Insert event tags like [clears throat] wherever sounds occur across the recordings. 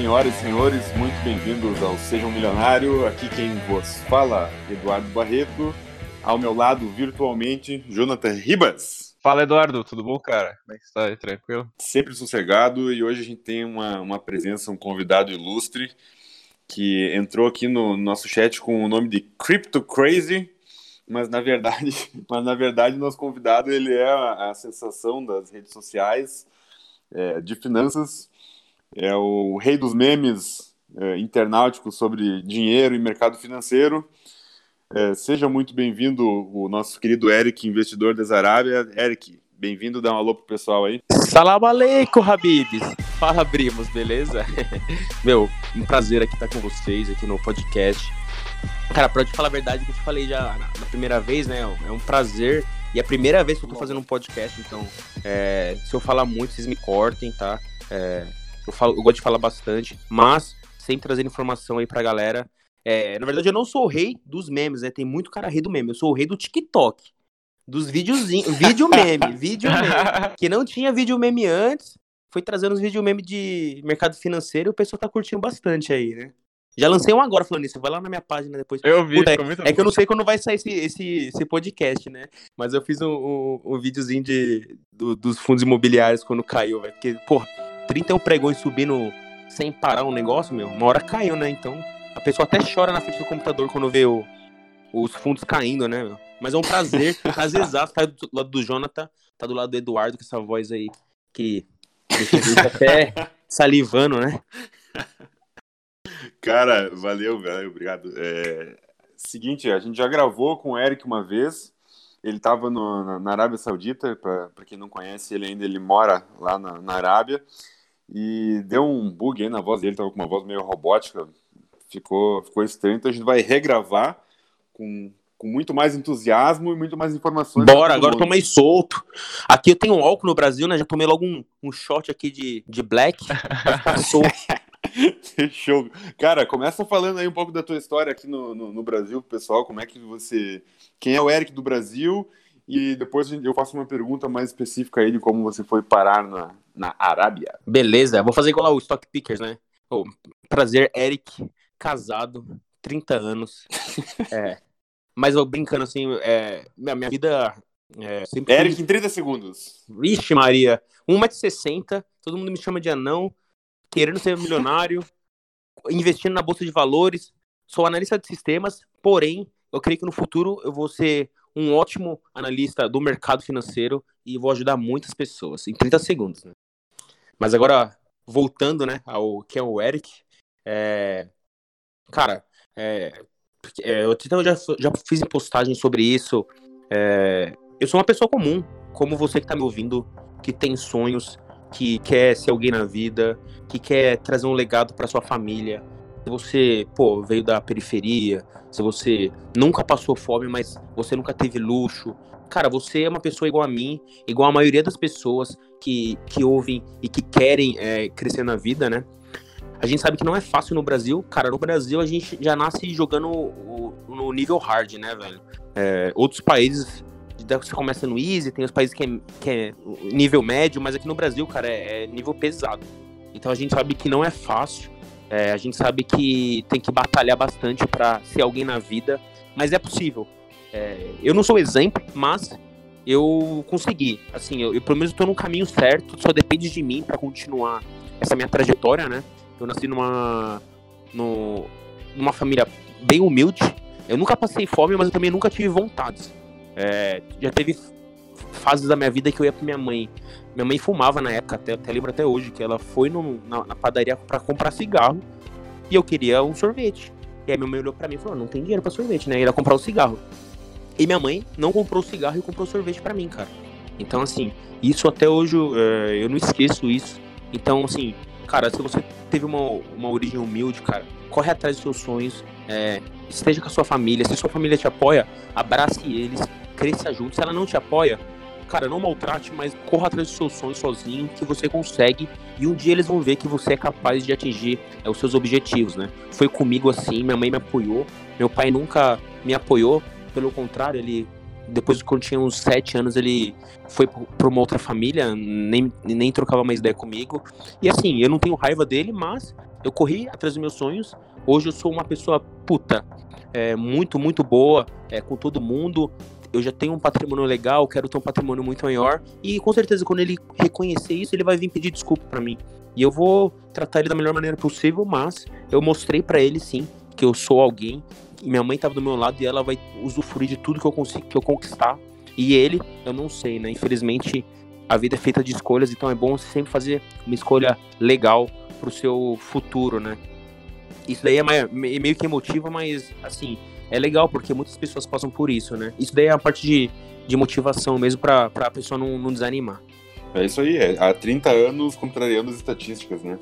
Senhoras e senhores, muito bem-vindos ao Seja um Milionário. Aqui quem vos fala, Eduardo Barreto. Ao meu lado, virtualmente, Jonathan Ribas. Fala, Eduardo, tudo bom, cara? Como é que está? Tranquilo? Sempre sossegado e hoje a gente tem uma, uma presença, um convidado ilustre que entrou aqui no nosso chat com o nome de Crypto Crazy, mas na verdade, [laughs] mas na verdade nosso convidado ele é a, a sensação das redes sociais, é, de finanças, é o rei dos memes é, internauticos sobre dinheiro e mercado financeiro. É, seja muito bem-vindo o nosso querido Eric, investidor da Zarábia. Eric, bem-vindo, dá um alô pro pessoal aí. Salam aleikum, Habibs. Fala, primos, beleza? [laughs] Meu, um prazer aqui estar com vocês aqui no podcast. Cara, pra te falar a verdade, que eu te falei já na primeira vez, né? É um prazer. E é a primeira vez que eu tô fazendo um podcast, então é, se eu falar muito, vocês me cortem, tá? É, eu, falo, eu gosto de falar bastante, mas sempre trazendo informação aí pra galera. É, na verdade, eu não sou o rei dos memes, né? Tem muito cara rei do meme. Eu sou o rei do TikTok. Dos videozinhos. [laughs] vídeo meme. vídeo meme. Que não tinha vídeo meme antes. Foi trazendo os vídeo meme de mercado financeiro e o pessoal tá curtindo bastante aí, né? Já lancei um agora falando isso. Vai lá na minha página depois. Eu vi, Puta, é, é que eu não sei quando vai sair esse, esse, esse podcast, né? Mas eu fiz um, um, um videozinho de, do, dos fundos imobiliários quando caiu, velho. Porque, porra, 31 pregões subindo sem parar um negócio, meu, uma hora caiu, né? Então a pessoa até chora na frente do computador quando vê o, os fundos caindo, né, meu? Mas é um prazer, [laughs] prazer exato, tá do lado do Jonathan, tá do lado do Eduardo, com essa voz aí que deixa até [laughs] salivando, né? Cara, valeu, velho, obrigado. É... Seguinte, a gente já gravou com o Eric uma vez. Ele estava na, na, Arábia Saudita, para quem não conhece, ele ainda ele mora lá na, na, Arábia. E deu um bug aí na voz dele, tava com uma voz meio robótica, ficou, ficou estranho. Então a gente vai regravar com, com muito mais entusiasmo e muito mais informações. Bora, agora tô mais solto. Aqui eu tenho um álcool no Brasil, né? Já tomei logo um, um shot aqui de, de black. [laughs] solto. Show. Cara, começa falando aí um pouco da tua história aqui no, no, no, Brasil, pessoal. Como é que você. Quem é o Eric do Brasil? E depois eu faço uma pergunta mais específica aí de como você foi parar na, na Arábia. Beleza, vou fazer igual o Stock Pickers, né? Oh, prazer, Eric, casado, 30 anos. [laughs] é. Mas eu brincando assim, é, minha, minha vida. É, sempre Eric, em 30 segundos. Vixe, Maria. 1,60m, todo mundo me chama de anão querendo ser milionário, [laughs] investindo na bolsa de valores. Sou analista de sistemas, porém, eu creio que no futuro eu vou ser um ótimo analista do mercado financeiro e vou ajudar muitas pessoas em 30 segundos. Né? Mas agora, voltando né, ao que é o Eric, é... cara, é... É, eu já, já fiz postagem sobre isso. É... eu sou uma pessoa comum, como você que está me ouvindo, que tem sonhos, que quer ser alguém na vida, que quer trazer um legado para sua família. Se você, pô, veio da periferia, se você nunca passou fome, mas você nunca teve luxo, cara, você é uma pessoa igual a mim, igual a maioria das pessoas que, que ouvem e que querem é, crescer na vida, né? A gente sabe que não é fácil no Brasil. Cara, no Brasil a gente já nasce jogando no nível hard, né, velho? É, outros países você começa no easy, tem os países que é, que é nível médio, mas aqui no Brasil, cara, é, é, nível pesado. Então a gente sabe que não é fácil, é, a gente sabe que tem que batalhar bastante para ser alguém na vida, mas é possível. É, eu não sou exemplo, mas eu consegui. Assim, eu, eu pelo menos estou no caminho certo, só depende de mim para continuar essa minha trajetória, né? Eu nasci numa, no, numa família bem humilde. Eu nunca passei fome, mas eu também nunca tive vontades. É, já teve fases da minha vida que eu ia pra minha mãe. Minha mãe fumava na época, até, até lembro até hoje, que ela foi no, na, na, padaria para comprar cigarro e eu queria um sorvete. E aí minha mãe olhou pra mim e falou: não tem dinheiro pra sorvete, né? E ela comprar um cigarro. E minha mãe não comprou cigarro e comprou sorvete para mim, cara. Então, assim, isso até hoje é, eu não esqueço isso. Então, assim, cara, se você teve uma, uma origem humilde, cara, corre atrás dos seus sonhos, é, esteja com a sua família. Se sua família te apoia, abrace eles, cresça junto. Se ela não te apoia, cara, não maltrate, mas corra atrás dos seus sonhos sozinho, que você consegue. E um dia eles vão ver que você é capaz de atingir é, os seus objetivos, né? Foi comigo assim, minha mãe me apoiou, meu pai nunca me apoiou, pelo contrário, ele depois, quando tinha uns sete anos, ele foi para uma outra família, nem, nem trocava mais ideia comigo. E assim, eu não tenho raiva dele, mas eu corri atrás dos meus sonhos. Hoje eu sou uma pessoa puta, é, muito, muito boa, é, com todo mundo. Eu já tenho um patrimônio legal, quero ter um patrimônio muito maior. E com certeza, quando ele reconhecer isso, ele vai vir pedir desculpa para mim. E eu vou tratar ele da melhor maneira possível, mas eu mostrei para ele sim que eu sou alguém minha mãe estava do meu lado e ela vai usufruir de tudo que eu consigo que eu conquistar. E ele, eu não sei, né? Infelizmente, a vida é feita de escolhas, então é bom você sempre fazer uma escolha legal pro seu futuro, né? Isso daí é meio que emotivo, mas assim, é legal porque muitas pessoas passam por isso, né? Isso daí é a parte de, de motivação mesmo para a pessoa não, não desanimar. É isso aí, é, há 30 anos contrariando as estatísticas, né?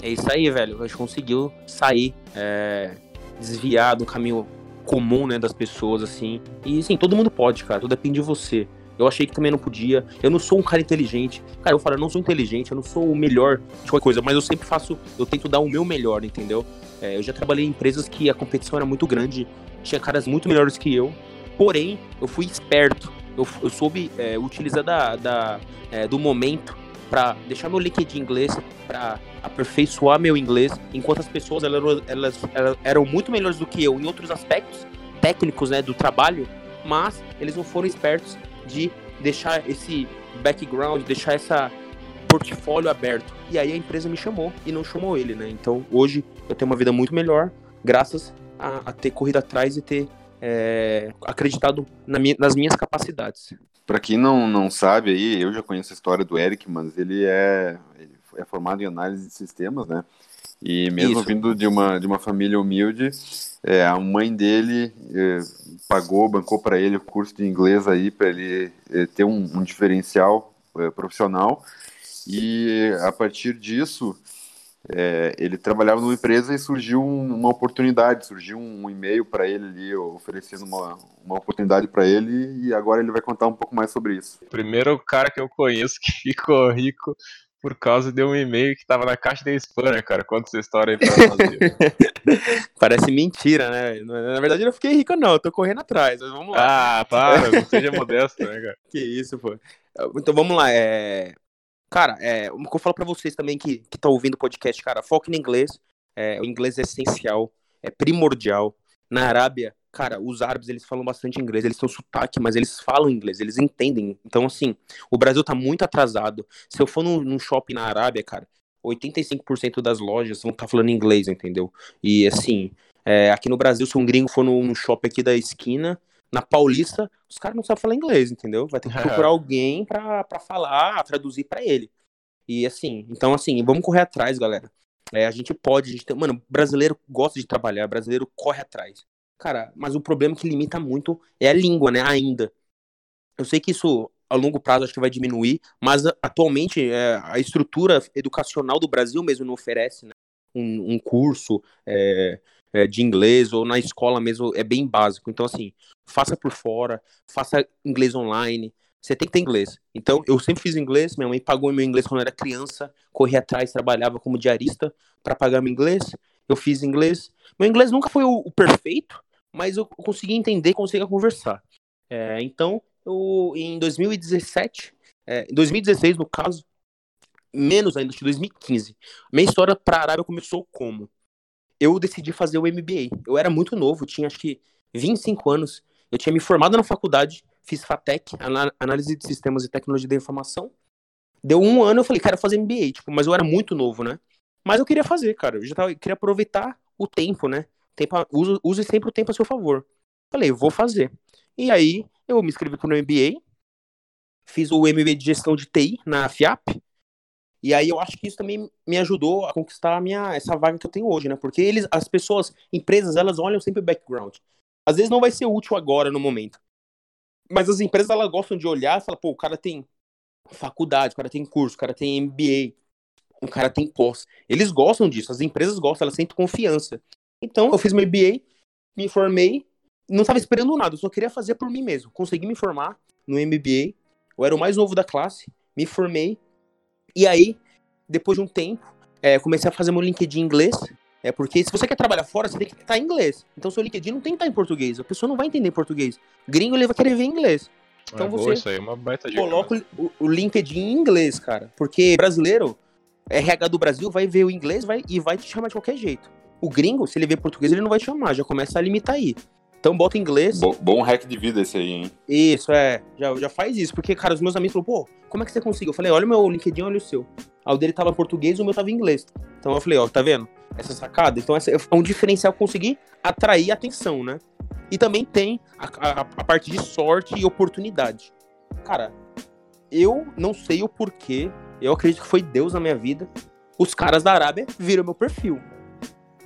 É isso aí, velho. A gente conseguiu sair. É desviar do caminho comum, né, das pessoas, assim. E, sim, todo mundo pode, cara, tudo depende de você. Eu achei que também não podia. Eu não sou um cara inteligente. Cara, eu falo, eu não sou inteligente, eu não sou o melhor de qualquer coisa, mas eu sempre faço, eu tento dar o meu melhor, entendeu? É, eu já trabalhei em empresas que a competição era muito grande, tinha caras muito melhores que eu, porém, eu fui esperto. Eu, eu soube é, utilizar da, da é, do momento para deixar meu LinkedIn em inglês, para aperfeiçoar meu inglês, enquanto as pessoas elas, elas, elas, eram muito melhores do que eu em outros aspectos técnicos né, do trabalho, mas eles não foram espertos de deixar esse background, deixar essa portfólio aberto. E aí a empresa me chamou e não chamou ele, né? Então hoje eu tenho uma vida muito melhor, graças a, a ter corrido atrás e ter é, acreditado na minha, nas minhas capacidades. Para quem não, não sabe aí, eu já conheço a história do Eric, mas ele é, ele é formado em análise de sistemas, né? E mesmo Isso. vindo de uma, de uma família humilde, é, a mãe dele é, pagou, bancou para ele o curso de inglês aí, para ele é, ter um, um diferencial é, profissional. E a partir disso, é, ele trabalhava numa empresa e surgiu uma oportunidade, surgiu um e-mail para ele ali oferecendo uma, uma oportunidade para ele e agora ele vai contar um pouco mais sobre isso. Primeiro cara que eu conheço que [laughs] ficou rico por causa de um e-mail que tava na caixa de spam, né, cara? Conta essa história aí pra nós. [laughs] Parece mentira, né? Na verdade, eu não fiquei rico, não. Eu tô correndo atrás, mas vamos lá. Ah, para, não seja modesto, né, cara? [laughs] Que isso, pô. Então vamos lá. É... Cara, é, o que eu falo pra vocês também que, que tá ouvindo o podcast, cara, foque no inglês. É, o inglês é essencial, é primordial. Na Arábia, cara, os árabes, eles falam bastante inglês, eles têm sotaque, mas eles falam inglês, eles entendem. Então, assim, o Brasil tá muito atrasado. Se eu for num, num shopping na Arábia, cara, 85% das lojas vão estar tá falando inglês, entendeu? E, assim, é, aqui no Brasil, se um gringo for num shopping aqui da esquina, na Paulista, os caras não sabem falar inglês, entendeu? Vai ter que procurar alguém pra, pra falar, traduzir para ele. E assim, então assim, vamos correr atrás, galera. É, a gente pode, a gente tem, mano, brasileiro gosta de trabalhar, brasileiro corre atrás. Cara, mas o problema que limita muito é a língua, né? Ainda. Eu sei que isso a longo prazo acho que vai diminuir, mas atualmente é, a estrutura educacional do Brasil mesmo não oferece né? um, um curso é, é, de inglês ou na escola mesmo é bem básico. Então, assim, faça por fora, faça inglês online. Você tem que ter inglês. Então, eu sempre fiz inglês. Minha mãe pagou meu inglês quando eu era criança. Corri atrás, trabalhava como diarista para pagar meu inglês. Eu fiz inglês. Meu inglês nunca foi o, o perfeito, mas eu consegui entender, consegui conversar. É, então, eu, em 2017, é, em 2016, no caso, menos ainda, de 2015, minha história para a Arábia começou como? Eu decidi fazer o MBA. Eu era muito novo, tinha acho que 25 anos. Eu tinha me formado na faculdade, fiz FATEC, Análise de Sistemas e Tecnologia da Informação. Deu um ano, eu falei, quero fazer MBA, tipo, mas eu era muito novo, né? Mas eu queria fazer, cara. Eu já tava, eu queria aproveitar o tempo, né? Tempo, use, use sempre o tempo a seu favor. Falei, vou fazer. E aí, eu me inscrevi pro MBA, fiz o MBA de Gestão de TI na FIAP, e aí eu acho que isso também me ajudou a conquistar a minha, essa vaga que eu tenho hoje, né? Porque eles, as pessoas, empresas, elas olham sempre o background. Às vezes não vai ser útil agora, no momento. Mas as empresas, elas gostam de olhar e falar, pô, o cara tem faculdade, o cara tem curso, o cara tem MBA, o cara tem pós. Eles gostam disso, as empresas gostam, elas sentem confiança. Então, eu fiz meu MBA, me formei, não estava esperando nada, eu só queria fazer por mim mesmo. Consegui me formar no MBA, eu era o mais novo da classe, me formei, e aí, depois de um tempo, é, comecei a fazer meu LinkedIn em inglês, É porque se você quer trabalhar fora, você tem que estar em inglês. Então seu LinkedIn não tem que estar em português. A pessoa não vai entender português. Gringo ele vai querer ver inglês. Então é você aí, dica. Coloca o, o LinkedIn em inglês, cara. Porque brasileiro, RH do Brasil vai ver o inglês vai, e vai te chamar de qualquer jeito. O gringo, se ele ver português, ele não vai te chamar. Já começa a limitar aí. Então bota inglês. Bom, bom hack de vida esse aí, hein? Isso, é. Já, já faz isso. Porque, cara, os meus amigos falaram, pô, como é que você conseguiu? Eu falei, olha o meu LinkedIn, olha o seu. Aí o dele tava em português e o meu tava em inglês. Então eu falei, ó, tá vendo? Essa sacada. Então essa é um diferencial conseguir atrair atenção, né? E também tem a, a, a parte de sorte e oportunidade. Cara, eu não sei o porquê. Eu acredito que foi Deus na minha vida. Os caras da Arábia viram meu perfil.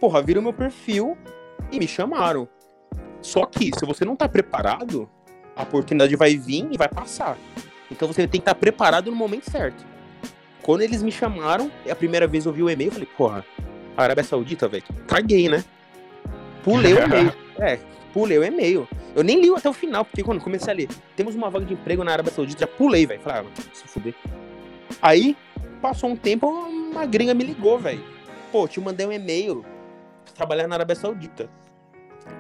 Porra, viram meu perfil e me chamaram. Só que, se você não tá preparado, a oportunidade vai vir e vai passar. Então você tem que estar preparado no momento certo. Quando eles me chamaram, é a primeira vez eu vi o e-mail, eu falei, porra, Arábia Saudita, velho, caguei, né? Pulei o e-mail. [laughs] É, pulei o e-mail. Eu nem li até o final, porque quando comecei a ler, temos uma vaga de emprego na Arábia Saudita, já pulei, velho. Falei, ah, se fuder. Aí, passou um tempo, uma gringa me ligou, velho. Pô, te mandei um e-mail pra trabalhar na Arábia Saudita.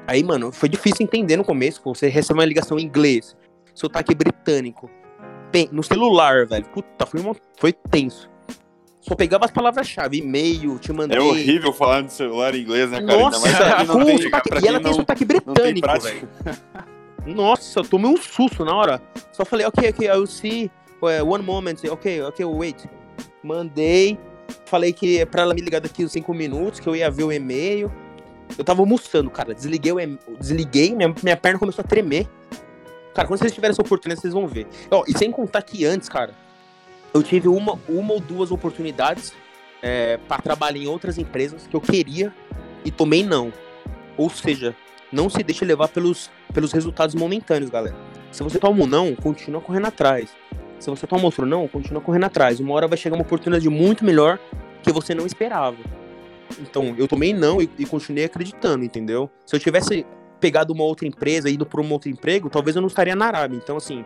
Aí, mano, foi difícil entender no começo, pô, você recebe uma ligação em inglês, sotaque britânico, no celular, velho. Puta, foi, uma, foi tenso. Só pegava as palavras-chave, e-mail, te mandei. É horrível falar no celular em inglês, né, cara? Nossa, Ainda mais não tem, sotaque, e ela tem não, sotaque tem britânico, prática. velho. Nossa, eu tomei um susto na hora. Só falei, ok, ok, I'll see. uh, One moment, ok, ok, wait. Mandei. Falei que é pra ela me ligar daqui uns 5 minutos, que eu ia ver o e-mail. Eu tava almoçando, cara. Desliguei, o e- desliguei minha, minha perna começou a tremer. Cara, quando vocês tiverem essa oportunidade, vocês vão ver. Ó, e sem contar que antes, cara, eu tive uma, uma ou duas oportunidades é, para trabalhar em outras empresas que eu queria e tomei não. Ou seja, não se deixe levar pelos, pelos resultados momentâneos, galera. Se você toma um não, continua correndo atrás. Se você toma outro não, continua correndo atrás. Uma hora vai chegar uma oportunidade muito melhor que você não esperava. Então, eu tomei não e, e continuei acreditando, entendeu? Se eu tivesse pegado uma outra empresa, ido por um outro emprego, talvez eu não estaria na Arábia. Então, assim,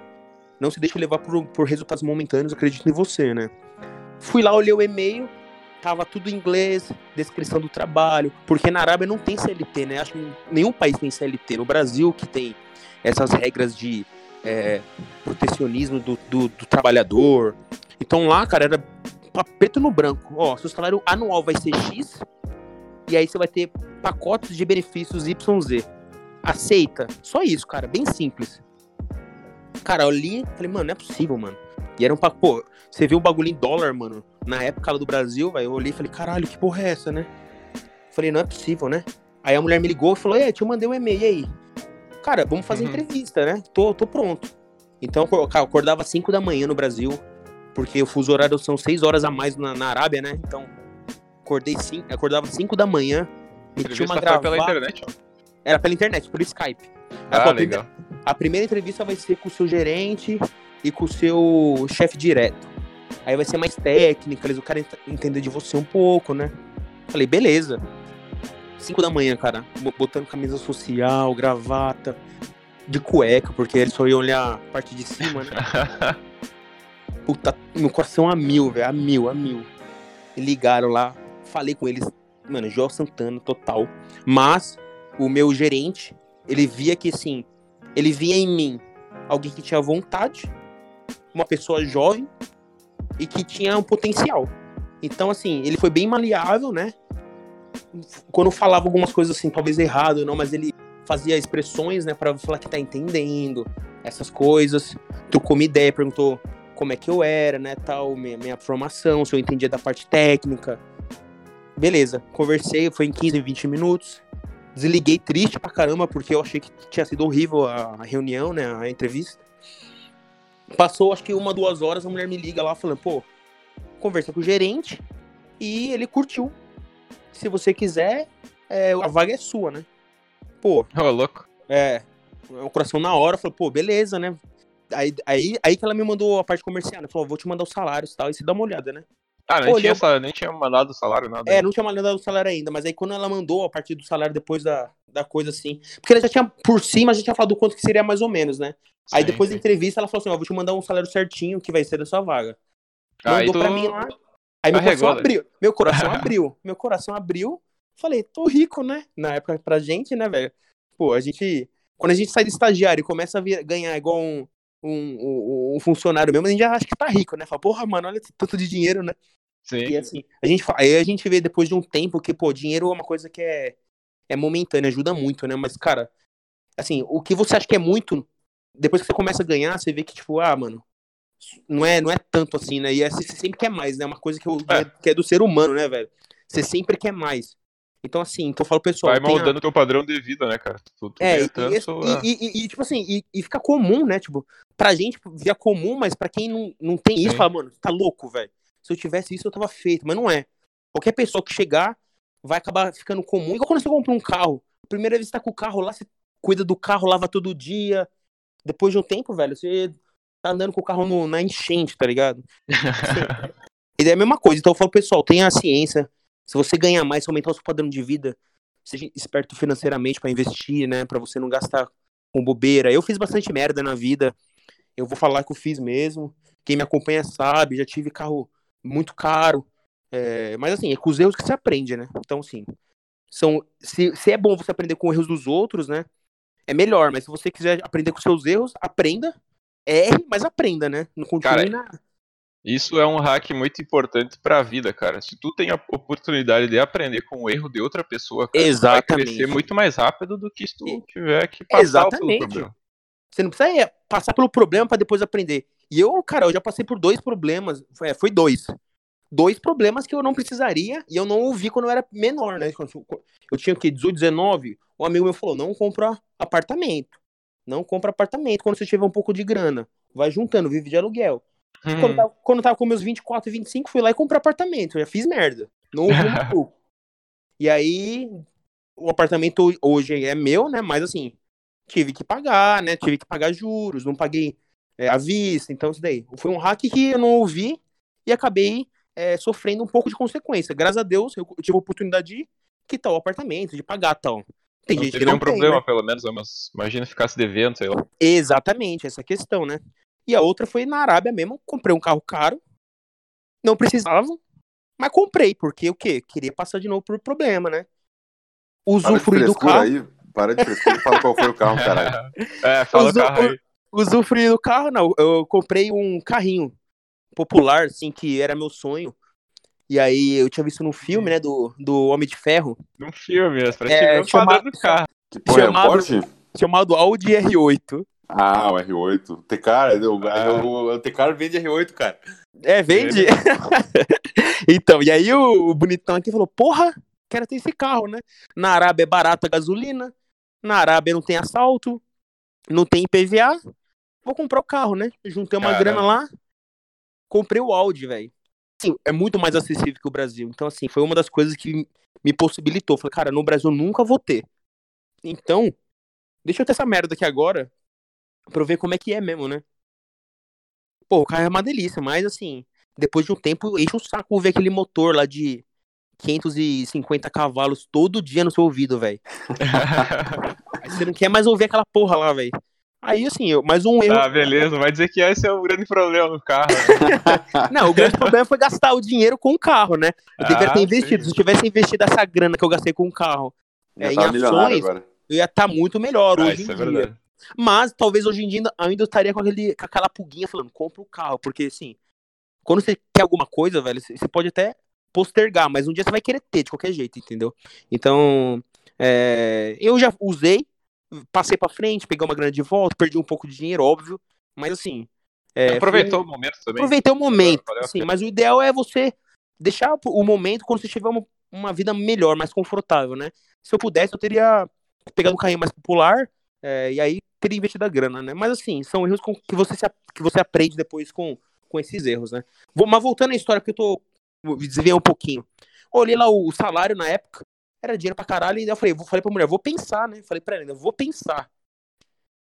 não se deixe levar por, por resultados momentâneos, acredito em você, né? Fui lá, olhei o e-mail, tava tudo em inglês, descrição do trabalho, porque na Arábia não tem CLT, né? Acho que nenhum país tem CLT. No Brasil que tem essas regras de é, protecionismo do, do, do trabalhador. Então lá, cara, era preto no branco. Ó, seu salário anual vai ser X, e aí você vai ter pacotes de benefícios YZ. Aceita? Só isso, cara, bem simples. Cara, eu li, falei, mano, não é possível, mano. E era um pacote, pô, você viu o bagulho em dólar, mano, na época lá do Brasil, velho, eu olhei e falei, caralho, que porra é essa, né? Falei, não é possível, né? Aí a mulher me ligou e falou, ei, te mandei um e-mail, e aí? Cara, vamos fazer Uhum. entrevista, né? Tô, tô pronto. Então, eu acordava às 5 da manhã no Brasil, porque o fuso horário são 6 horas a mais na, na Arábia, né? Então, acordei cinco, acordava 5 da manhã, meti uma foi pela gravata. internet, ó. Era pela internet, por Skype. Ah, a legal. a primeira entrevista vai ser com o seu gerente e com o seu chefe direto. Aí vai ser mais técnica, eles querem ent- entender de você um pouco, né? Falei, beleza. 5 da manhã, cara, bo- botando camisa social, gravata, de cueca, porque eles só iam olhar a parte de cima, né? [laughs] Puta, meu coração a mil, velho, a mil, a mil. Ligaram lá, falei com eles, mano, João Santana, total. Mas o meu gerente, ele via que, assim, ele via em mim alguém que tinha vontade, uma pessoa jovem e que tinha um potencial. Então, assim, ele foi bem maleável, né? Quando falava algumas coisas assim, talvez errado, não, mas ele fazia expressões, né, para falar que tá entendendo essas coisas. Trocou uma ideia, perguntou como é que eu era, né, tal, minha, minha formação, se eu entendia da parte técnica. Beleza, conversei, foi em 15, 20 minutos. Desliguei triste pra caramba, porque eu achei que tinha sido horrível a reunião, né, a entrevista. Passou, acho que uma, duas horas, a mulher me liga lá falando, pô, conversa com o gerente e ele curtiu. Se você quiser, é, a vaga é sua, né? Pô, Ô, louco. é, o coração na hora, falou, pô, beleza, né? Aí, aí, aí que ela me mandou a parte comercial, né? Falou, vou te mandar os salários e tal, e você dá uma olhada, né? Ah, nem, tinha, eu- nem tinha mandado o salário, nada. É, não tinha mandado o salário ainda, mas aí quando ela mandou a partir do salário depois da, da coisa assim. Porque ela já tinha, por cima, a gente tinha falado do quanto que seria mais ou menos, né? Aí Sim, depois da sim. entrevista ela falou assim: ó, vou te mandar um salário certinho que vai ser da sua vaga. Aí Mandou tu pra mim lá. Aí meu arregou, coração né? abriu. Meu coração [laughs] abriu. Meu coração abriu. Falei, tô rico, né? Na época pra gente, né, velho? Pô, a gente. Quando a gente sai de estagiário e começa a ganhar igual um, um, um, um, funcionário mesmo, a gente já acha que tá rico, né? Fala, porra, mano, olha tanto de dinheiro, né? Sim. E assim, a gente, aí a gente vê depois de um tempo que, pô, dinheiro é uma coisa que é, é momentânea, ajuda muito, né? Mas, cara, assim, o que você acha que é muito, depois que você começa a ganhar, você vê que, tipo, ah, mano, não é, não é tanto assim, né? E é, você sempre quer mais, né? É uma coisa que, eu, é. que é do ser humano, né, velho? Você sempre quer mais. Então, assim, então eu falo, pessoal. Vai moldando o teu padrão de vida, né, cara? Tu, tu é, e, tanto, e, e, e, tipo assim, e, e, fica comum, né? Tipo, pra gente via comum, mas pra quem não, não tem isso, Sim. fala, mano, tá louco, velho. Se eu tivesse isso, eu tava feito. Mas não é. Qualquer pessoa que chegar vai acabar ficando comum. Igual quando você compra um carro. Primeira vez que você tá com o carro lá, você cuida do carro, lava todo dia. Depois de um tempo, velho, você tá andando com o carro no, na enchente, tá ligado? Assim, [laughs] e é a mesma coisa. Então eu falo, pessoal, tenha a ciência se você ganhar mais, se aumentar o seu padrão de vida, seja esperto financeiramente para investir, né? Para você não gastar com bobeira. Eu fiz bastante merda na vida. Eu vou falar que eu fiz mesmo. Quem me acompanha sabe, já tive carro muito caro. É, mas assim, é com os erros que você aprende, né? Então, assim, são, se, se é bom você aprender com erros dos outros, né? É melhor, mas se você quiser aprender com seus erros, aprenda, erre, mas aprenda, né? Não continue Cara, na, isso é um hack muito importante para a vida, cara. Se tu tem a oportunidade de aprender com o erro de outra pessoa, cara, Exatamente. vai crescer muito mais rápido do que se tu tiver que passar Exatamente. pelo problema. Você não precisa é, passar pelo problema para depois aprender. E eu, cara, eu já passei por dois problemas. Foi, é, foi dois. Dois problemas que eu não precisaria e eu não ouvi quando eu era menor, né? Eu tinha o quê? 18, 19. Um amigo meu falou: não compra apartamento. Não compra apartamento quando você tiver um pouco de grana. Vai juntando, vive de aluguel. Uhum. Quando, tava, quando eu tava com meus 24 e 25, fui lá e comprei apartamento. Eu já fiz merda. Não ouvi um [laughs] E aí, o apartamento hoje é meu, né? Mas assim, tive que pagar, né? Tive que pagar juros, não paguei é, à vista. Então, isso daí. Foi um hack que eu não ouvi e acabei é, sofrendo um pouco de consequência. Graças a Deus, eu, tive a oportunidade de quitar o apartamento, de pagar tal. Tem não gente que não um tem, problema, né? pelo menos, mas imagina ficasse devendo, sei lá. Exatamente, essa questão, né? E a outra foi na Arábia mesmo. Comprei um carro caro. Não precisava, mas comprei, porque o quê? Queria passar de novo por problema, né? Usufruir do carro. Aí. Para de frescura e fala qual foi o carro, caralho. [laughs] É, fala Usu... o carro aí. Usufruir do carro, não. Eu comprei um carrinho popular, assim, que era meu sonho. E aí eu tinha visto num filme, né, do, do Homem de Ferro. Num filme, pra é, chamado, do carro. Que porra, chamado, é chamado Audi R8. Ah, o R8. O Tecar, o, ah. o, o Tecar vende R8, cara. É, vende? [laughs] então, e aí o, o, bonitão aqui falou, porra, quero ter esse carro, né? Na Arábia é barata a gasolina, na Arábia não tem assalto, não tem IPVA, vou comprar o carro, né? Juntei uma Caramba. grana lá, comprei o Audi, velho. Assim, é muito mais acessível que o Brasil. Então, assim, foi uma das coisas que me possibilitou. Falei, cara, no Brasil eu nunca vou ter. Então, deixa eu ter essa merda aqui agora, pra eu ver como é que é mesmo, né? Pô, o carro é uma delícia, mas assim, depois de um tempo, enche o saco ver aquele motor lá de 550 cavalos todo dia no seu ouvido, velho. [laughs] você não quer mais ouvir aquela porra lá, velho. Aí, assim, eu, mais um erro. Ah, beleza, vai dizer que esse é o grande problema do carro. Né? [laughs] não, o grande problema foi gastar o dinheiro com o carro, né? Eu deveria ah, ter investido. Sim. Se eu tivesse investido essa grana que eu gastei com o carro é, em ações, eu ia estar tá muito melhor ah, hoje em é dia. Verdade. Mas talvez hoje em dia ainda eu estaria com, aquele, com aquela pulguinha falando, compra o carro, porque assim, quando você quer alguma coisa, velho, você pode até postergar, mas um dia você vai querer ter de qualquer jeito, entendeu? Então, é, eu já usei, passei para frente, peguei uma grana de volta, perdi um pouco de dinheiro, óbvio, mas assim. É, aproveitou foi, o momento também. Aproveitei o momento, sim, mas o ideal é você deixar o momento quando você tiver uma, uma vida melhor, mais confortável, né? Se eu pudesse, eu teria pegado um carrinho mais popular, é, e aí teria investido a grana, né? Mas assim, são erros que você, se, que você aprende depois com, com esses erros, né? Vou, mas voltando à história que eu tô. Desviar um pouquinho. Olhei lá o, salário na época, era dinheiro pra caralho, e eu falei, vou, falei pra mulher, vou pensar, né? Falei pra ela, vou pensar.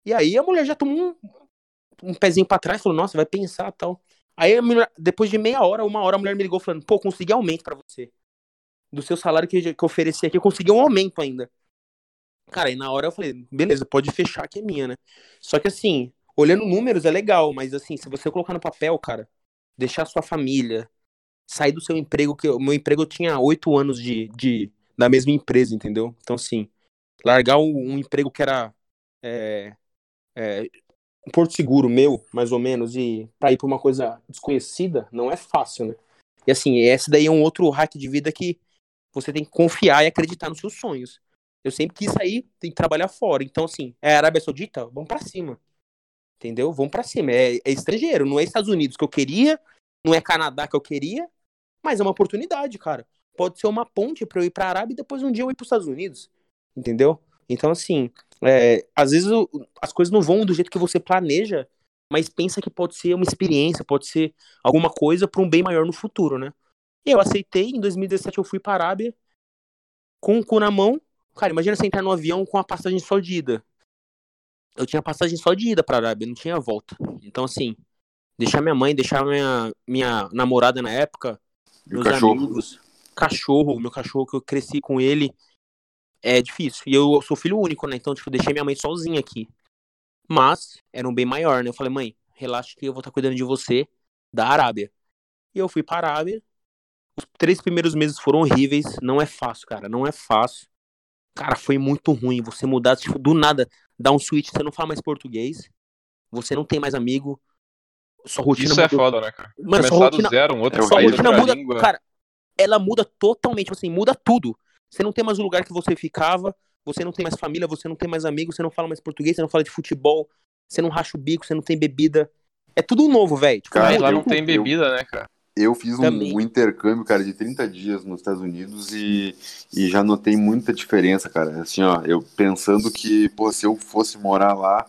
E aí a mulher já tomou um, um pezinho pra trás, falou, nossa, vai pensar tal. Aí mulher, depois de meia hora, uma hora, a mulher me ligou falando, pô, consegui aumento para você. Do seu salário que, que eu ofereci aqui, eu consegui um aumento ainda. Cara, aí na hora eu falei, beleza, pode fechar que é minha, né? Só que assim, olhando números é legal, mas assim, se você colocar no papel, cara, deixar sua família, sair do seu emprego, que o meu emprego eu tinha oito anos de, de, da mesma empresa, entendeu? Então, assim, largar um, um emprego que era é, é, um porto seguro meu, mais ou menos, e pra ir pra uma coisa desconhecida, não é fácil, né? E assim, esse daí é um outro hack de vida que você tem que confiar e acreditar nos seus sonhos. Eu sempre quis sair, tem que trabalhar fora. Então, assim, é Arábia Saudita? Vamos para cima. Entendeu? Vamos para cima. É, é, estrangeiro, não é Estados Unidos que eu queria, não é Canadá que eu queria, mas é uma oportunidade, cara. Pode ser uma ponte para eu ir para a Arábia e depois um dia eu ir para os Estados Unidos. Entendeu? Então, assim, é, às vezes as coisas não vão do jeito que você planeja, mas pensa que pode ser uma experiência, pode ser alguma coisa para um bem maior no futuro, né? Eu aceitei, em 2017 eu fui para a Arábia com o cu na mão, Cara, imagina você entrar no avião com a passagem só de ida. Eu tinha passagem só de ida pra Arábia, não tinha volta. Então, assim, deixar minha mãe, deixar minha, minha namorada na época, e meus cachorro. amigos, cachorro, meu cachorro que eu cresci com ele, é difícil. E eu sou filho único, né? Então, tipo, deixei minha mãe sozinha aqui. Mas, era um bem maior, né? Eu falei, mãe, relaxa que eu vou estar cuidando de você da Arábia. E eu fui pra Arábia. Os três primeiros meses foram horríveis. Não é fácil, cara. Não é fácil. Cara, foi muito ruim. Você mudar, tipo, do nada, dar um switch, você não fala mais português. Você não tem mais amigo. Sua rotina Isso é foda, né, cara? Mano, Começar rotina, do zero, um outro sua país, rotina muda, língua. cara, ela muda totalmente, tipo assim, muda tudo. Você não tem mais o lugar que você ficava, você não tem mais família, você não tem mais amigos, você não fala mais português, você não fala de futebol, você não racha o bico, você não tem bebida. É tudo novo, velho. Tipo, Cara, lá não tem bebida, né, cara? Eu fiz um, um intercâmbio, cara, de 30 dias nos Estados Unidos e, e já notei muita diferença, cara. Assim, ó, eu pensando que, pô, se eu fosse morar lá,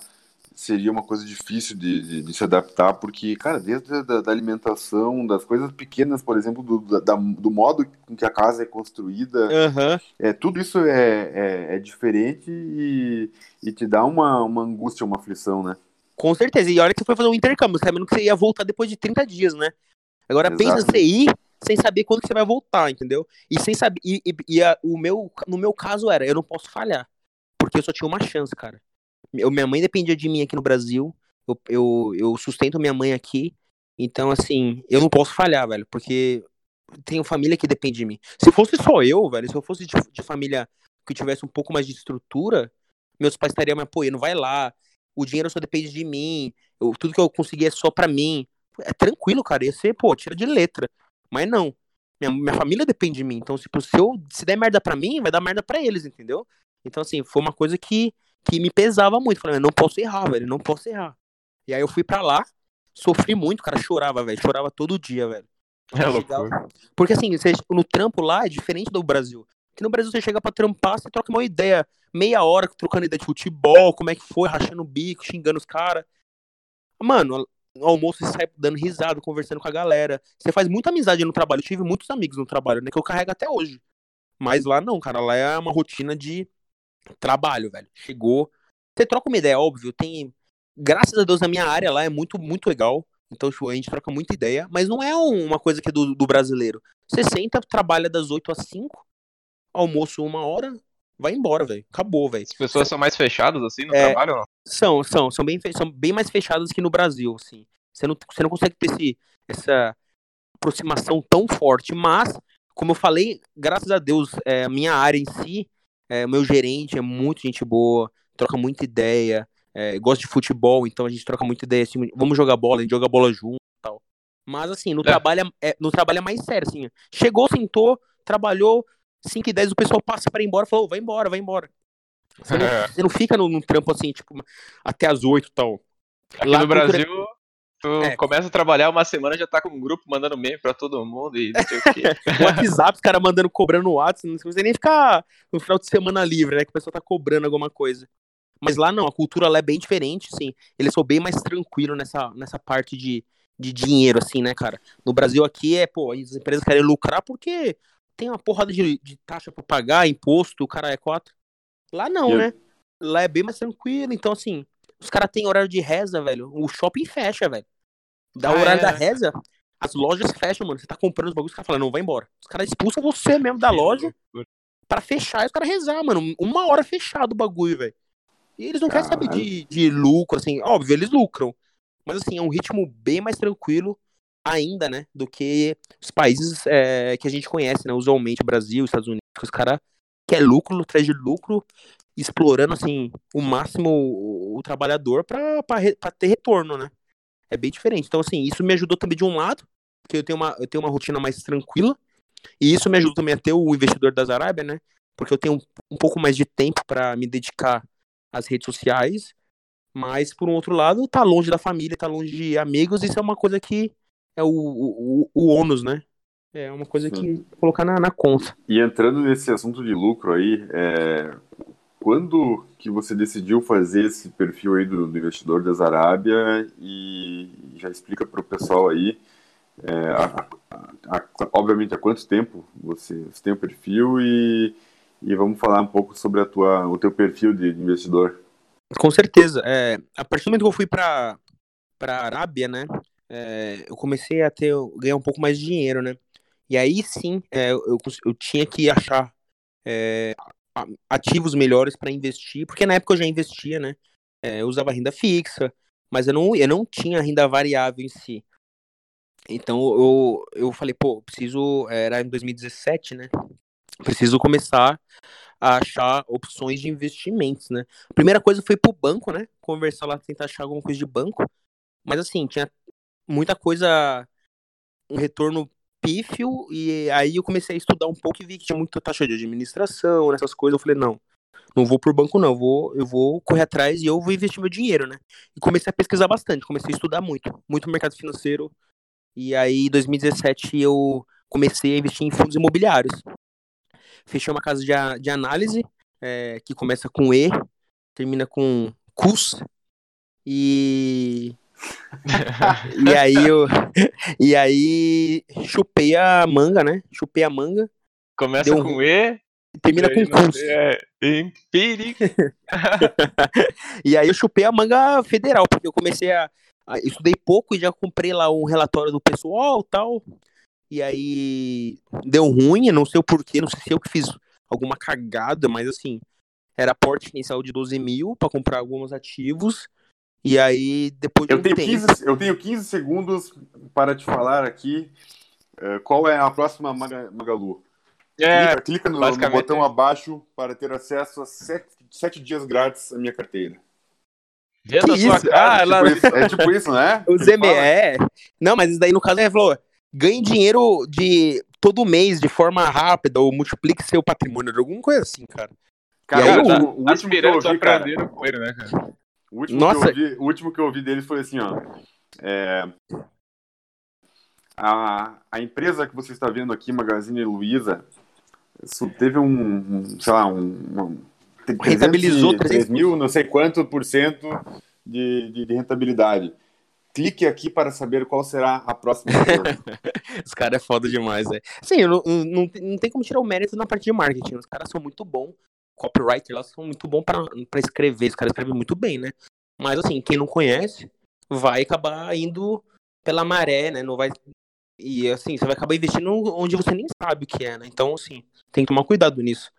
seria uma coisa difícil de, de, de se adaptar, porque, cara, desde a da, da alimentação, das coisas pequenas, por exemplo, do, da- do modo com que a casa é construída, Aham. é, tudo isso é, é, é diferente e, e te dá uma, uma angústia, uma aflição, né? Com certeza. E olha que você foi fazer um intercâmbio, sabendo que você ia voltar depois de 30 dias, né? Agora pensa você ir sem saber quando que você vai voltar, entendeu? E sem saber. E, e- e a- o meu, no meu caso era, eu não posso falhar. Porque eu só tinha uma chance, cara. Eu- minha mãe dependia de mim aqui no Brasil. Eu, eu, eu sustento minha mãe aqui. Então, assim, eu não posso falhar, velho. Porque tenho família que depende de mim. Se fosse só eu, velho, se eu fosse de, de família que tivesse um pouco mais de estrutura, meus pais estariam me apoiando. Vai lá, o dinheiro só depende de mim. eu- tudo que eu conseguir é só pra mim. É tranquilo, cara. Ia ser, pô, tira de letra. Mas não. Minha, minha família depende de mim. Então, tipo, se eu se der merda pra mim, vai dar merda pra eles, entendeu? Então, assim, foi uma coisa que, que me pesava muito. Falei, não posso errar, velho. Não posso errar. E aí eu fui pra lá, sofri muito, cara. Chorava, velho. Chorava todo dia, velho. [laughs] É loucura. Porque assim, você, no trampo lá é diferente do Brasil. Aqui no Brasil você chega pra trampar, você troca uma ideia, meia hora trocando ideia de futebol, como é que foi, rachando o bico, xingando os caras. Mano, no almoço você sai dando risada, conversando com a galera. Você faz muita amizade no trabalho. Eu tive muitos amigos no trabalho, né? Que eu carrego até hoje. Mas lá não, cara. Lá é uma rotina de trabalho, velho. Chegou. Você troca uma ideia, óbvio. Tem. Graças a Deus, na minha área lá é muito, muito legal. Então, tipo, a gente troca muita ideia. Mas não é um- uma coisa que é do, do brasileiro. Você senta, trabalha das 8 às 5, almoço uma hora, vai embora, velho. Acabou, velho. As pessoas são mais fechadas assim no É. trabalho ou não? São, são, são bem, são bem mais fechadas que no Brasil, assim. Você não, você não consegue ter esse, essa aproximação tão forte, mas, como eu falei, graças a Deus, é, a minha área em si, é, o meu gerente é muito gente boa, troca muita ideia, é, gosta de futebol, então a gente troca muita ideia, assim, vamos jogar bola, a gente joga bola junto e tal. Mas, assim, no, É. trabalho, é, no trabalho é mais sério, assim. Chegou, sentou, trabalhou, 5 e 10 o pessoal passa para ir embora, falou, vai embora, vai embora. Você não, [laughs] você não fica no trampo assim, tipo, até as 8 e tal. Aqui Lá no a cultura- Brasil, tu É. começa a trabalhar uma semana já tá com um grupo mandando meme pra todo mundo e não sei o quê. [laughs] WhatsApp, os caras mandando, cobrando o WhatsApp, não precisa nem ficar no final de semana livre, né? Que o pessoal tá cobrando alguma coisa. Mas lá não, a cultura lá é bem diferente, assim. Eles são bem mais tranquilos nessa, nessa parte de, de dinheiro, assim, né, cara? No Brasil aqui é, pô, as empresas querem lucrar porque tem uma porrada de, de taxa pra pagar, imposto, o cara é quatro. Lá não, E eu- né? Lá é bem mais tranquilo, então, assim, os caras têm horário de reza, velho. O shopping fecha, velho. Dá Ah, o horário é? da reza, as lojas fecham, mano. Você tá comprando os bagulhos, os caras falam, não, vai embora. Os caras expulsam você mesmo da loja pra fechar e os caras rezar, mano. Uma hora fechado o bagulho, velho. E eles não querem saber de, de lucro, assim. Óbvio, eles lucram. Mas, assim, é um ritmo bem mais tranquilo. Ainda, né, do que os países é, que a gente conhece, né, usualmente Brasil, Estados Unidos, que os caras querem lucro, atrás de lucro, explorando, assim, o máximo o, o trabalhador para ter retorno, né. É bem diferente. Então, assim, isso me ajudou também de um lado, porque eu tenho uma, eu tenho uma rotina mais tranquila, e isso me ajuda também a ter o investidor das Arábia, né, porque eu tenho um, um pouco mais de tempo para me dedicar às redes sociais, mas, por um outro lado, tá longe da família, tá longe de amigos, isso é uma coisa que é o, o, o ônus, né? É uma coisa Sim. que colocar na, na, conta. E entrando nesse assunto de lucro aí, é... quando que você decidiu fazer esse perfil aí do, do investidor das Arábia e já explica para o pessoal aí, é, a, a, a, obviamente, há quanto tempo você, você tem o perfil e, e vamos falar um pouco sobre a tua, o teu perfil de investidor. Com certeza. É, a partir do momento que eu fui para a Arábia, né, é, eu comecei a ter ganhar um pouco mais de dinheiro, né? E aí sim, é, eu, eu tinha que achar é, ativos melhores para investir, porque na época eu já investia, né? É, eu usava renda fixa, mas eu não, eu não tinha renda variável em si. Então eu, eu falei, pô, preciso. Era em 2017, né? Preciso começar a achar opções de investimentos, né? Primeira coisa foi pro banco, né? Conversar lá, tentar achar alguma coisa de banco. Mas assim, tinha muita coisa, um retorno pífio, e aí eu comecei a estudar um pouco e vi que tinha muita taxa de administração, essas coisas, eu falei, não, não vou por banco não, eu vou, eu vou correr atrás e eu vou investir meu dinheiro, né? E comecei a pesquisar bastante, comecei a estudar muito, muito mercado financeiro, e aí em 2017 eu comecei a investir em fundos imobiliários. Fechei uma casa de, de análise, é, que começa com E, termina com CUS, e [laughs] e aí eu. E aí chupei a manga, né? Chupei a manga. Começa com. E. Termina com curso. É, empírico. [laughs] e aí eu chupei a manga federal, porque eu comecei a, a. Estudei pouco e já comprei lá um relatório do pessoal tal. E aí deu ruim, não sei o porquê, não sei se eu que fiz alguma cagada, mas assim, era porte inicial de 12 mil para comprar alguns ativos. E aí, depois de eu um tenho tempo... 15, Eu tenho 15 segundos para te falar aqui uh, qual é a próxima Magalu. É, clica, clica no, no, botão abaixo para ter acesso a 7 dias grátis à minha carteira. Dentro que isso? Cara, ah, é, ela... tipo isso, é tipo isso, né? [laughs] O ZME. É. Não, mas isso daí no caso é falou: ganhe dinheiro de todo mês de forma rápida ou multiplique seu patrimônio, alguma coisa assim, cara. Cara, aí, o, o, último que eu ouvi, cara, com ele, né, cara? O último, Nossa. que eu ouvi, o último que eu ouvi dele foi assim, ó. É, a, a empresa que você está vendo aqui, Magazine Luiza, teve um, um, sei lá, um, um rentabilizou 3 mil, não sei quanto por cento de, de, de, rentabilidade. Clique aqui para saber qual será a próxima. [laughs] Os caras é foda demais, é. Sim, não, não, não tem como tirar o mérito na parte de marketing. Os caras são muito bons copywriter lá são muito bons para escrever, os caras escrevem muito bem, né? Mas assim, quem não conhece vai acabar indo pela maré, né? Não vai e assim, você vai acabar investindo onde você nem sabe o que é, né? Então, assim, tem que tomar cuidado nisso.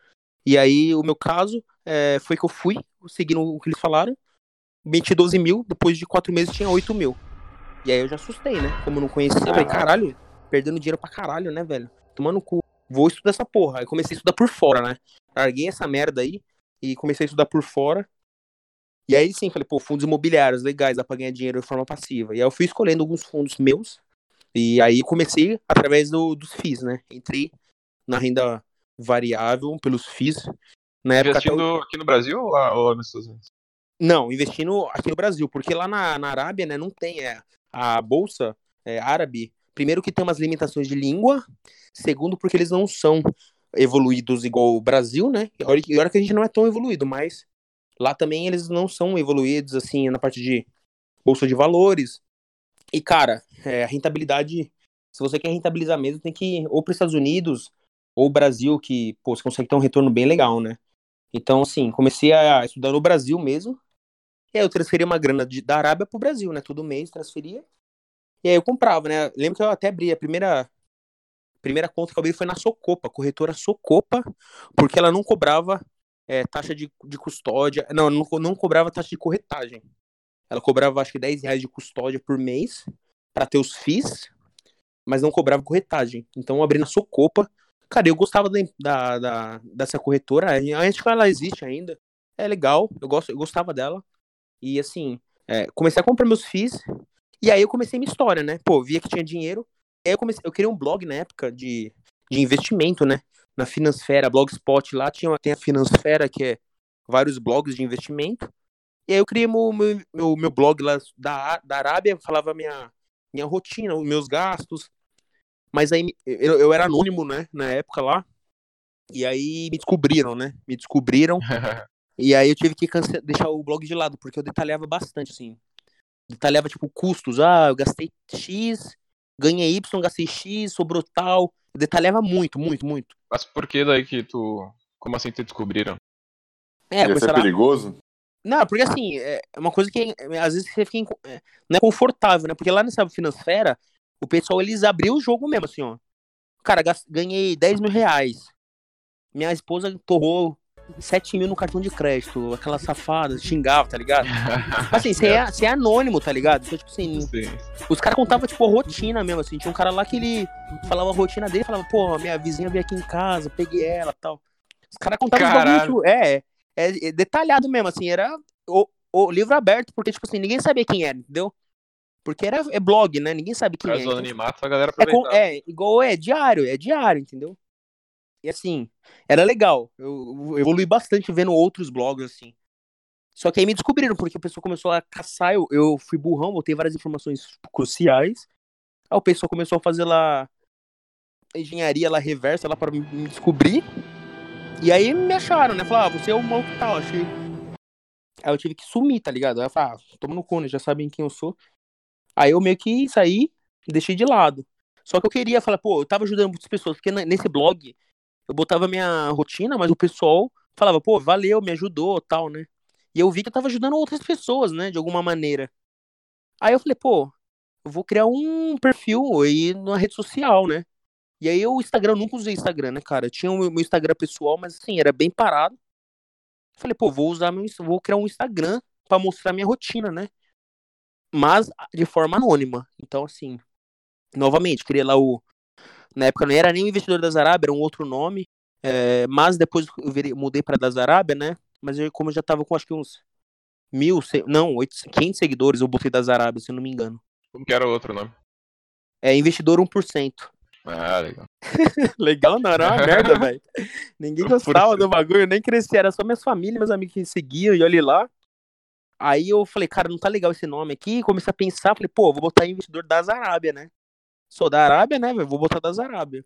E aí, o meu caso é, foi que eu fui, seguindo o que eles falaram, meti 12 mil, depois de quatro meses tinha 8 mil. E aí eu já assustei, né? Como eu não conhecia, eu falei, caralho, perdendo dinheiro pra caralho, né, velho? Tomando cu. Vou estudar essa porra. Aí comecei a estudar por fora, né? larguei essa merda aí e comecei a estudar por fora. E aí sim, falei, pô, fundos imobiliários legais, dá pra ganhar dinheiro de forma passiva. E aí eu fui escolhendo alguns fundos meus. E aí comecei através do, dos FIIs, né? Entrei na renda variável pelos FIIs. Na época Investindo aqui no Brasil ou, lá, ou nos Estados Unidos? Não, investindo aqui no Brasil, porque lá na, na Arábia, né, não tem é, a bolsa é, árabe. Primeiro que tem umas limitações de língua, segundo porque eles não são evoluídos igual o Brasil, né? E olha que a gente não é tão evoluído, mas lá também eles não são evoluídos, assim, na parte de bolsa de valores. E, cara, é, a rentabilidade, se você quer rentabilizar mesmo, tem que ir ou para os Estados Unidos ou Brasil, que, pô, você consegue ter um retorno bem legal, né? Então, assim, comecei a estudar no Brasil mesmo. E aí eu transferi uma grana de, da Arábia pro Brasil, né? Todo mês transferia. E aí eu comprava, né? Lembro que eu até abri a primeira primeira conta que eu abri foi na Socopa, corretora Socopa, porque ela não cobrava é, taxa de, de custódia, não, não, não cobrava taxa de corretagem. Ela cobrava acho que 10 reais de custódia por mês para ter os FIIs mas não cobrava corretagem. Então eu abri na Socopa. Cara, eu gostava da, da, da dessa corretora. Acho que ela existe ainda. É legal, eu, gosto, eu gostava dela. E assim, é, comecei a comprar meus FIIs. E aí eu comecei minha história, né? Pô, via que tinha dinheiro. Aí eu comecei, eu queria um blog na época de, de investimento, né? Na Finansfera, Blogspot lá, tinha, tem a Finansfera, que é vários blogs de investimento. E aí eu criei meu, meu, meu blog lá da, da Arábia, falava minha, minha rotina, os meus gastos. Mas aí eu, eu era anônimo, né, na época lá. E aí me descobriram, né? Me descobriram. [laughs] e aí eu tive que deixar o blog de lado, porque eu detalhava bastante, assim. Detalhava, tipo, custos. Ah, eu gastei X, ganhei Y, gastei X, sobrou tal. Detalhava muito, muito, muito. Mas por que daí que tu. Como assim te descobriram? É, Ia ser perigoso? Não, porque assim, é uma coisa que às vezes você fica. É, não é confortável, né? Porque lá nessa financeira, o pessoal eles abriu o jogo mesmo, assim, ó. Cara, ganhei 10 mil reais. Minha esposa torrou 7 mil no cartão de crédito. Aquela safada, xingava, tá ligado? assim, você é, [laughs] é anônimo, tá ligado? Então, tipo assim, Sim. os caras contavam, tipo, rotina mesmo, assim. Tinha um cara lá que ele falava a rotina dele, falava, pô, minha vizinha veio aqui em casa, peguei ela tal. Os caras contavam os bagulho, é, é, é, detalhado mesmo, assim, era o, o livro aberto, porque, tipo assim, ninguém sabia quem era, entendeu? Porque era, é blog, né? Ninguém sabe quem Caso é. Então, a galera é, é, igual é diário, é diário, entendeu? E assim, era legal. Eu, eu evolui bastante vendo outros blogs, assim. Só que aí me descobriram, porque o pessoal começou a caçar, eu, eu fui burrão, botei várias informações cruciais. Aí o pessoal começou a fazer lá engenharia lá reversa lá para me descobrir. E aí me acharam, né? Falaram, ah, você é o maluco tal, achei. Aí eu tive que sumir, tá ligado? Aí eu falei, ah, toma no cu, né? Já sabem quem eu sou. Aí eu meio que saí deixei de lado. Só que eu queria falar, pô, eu tava ajudando muitas pessoas, porque nesse blog eu botava minha rotina, mas o pessoal falava, pô, valeu, me ajudou, tal, né? E eu vi que eu tava ajudando outras pessoas, né, de alguma maneira. Aí eu falei, pô, eu vou criar um perfil aí na rede social, né? E aí o Instagram, eu nunca usei Instagram, né, cara? Eu tinha o meu Instagram pessoal, mas assim, era bem parado. Falei, pô, vou usar meu, vou criar um Instagram para mostrar minha rotina, né? Mas de forma anônima. Então, assim, novamente, criei lá o. Na época não era nem o investidor da Zarabia, era um outro nome. É, mas depois eu virei, mudei para da Zarabia, né? Mas eu, como eu já tava com acho que uns mil, não, 500 seguidores, eu botei da Zarabia, se eu não me engano. Como que era o outro nome? É investidor 1%. Ah, legal. [laughs] legal não, era uma [laughs] merda, velho. Ninguém gostava do bagulho, nem crescia. Era só minhas famílias, meus amigos que seguiam, e olha lá. Aí eu falei, cara, não tá legal esse nome aqui. Comecei a pensar, falei, pô, vou botar investidor das Arábia, né? Sou da Arábia, né, velho? Vou botar das Arábia.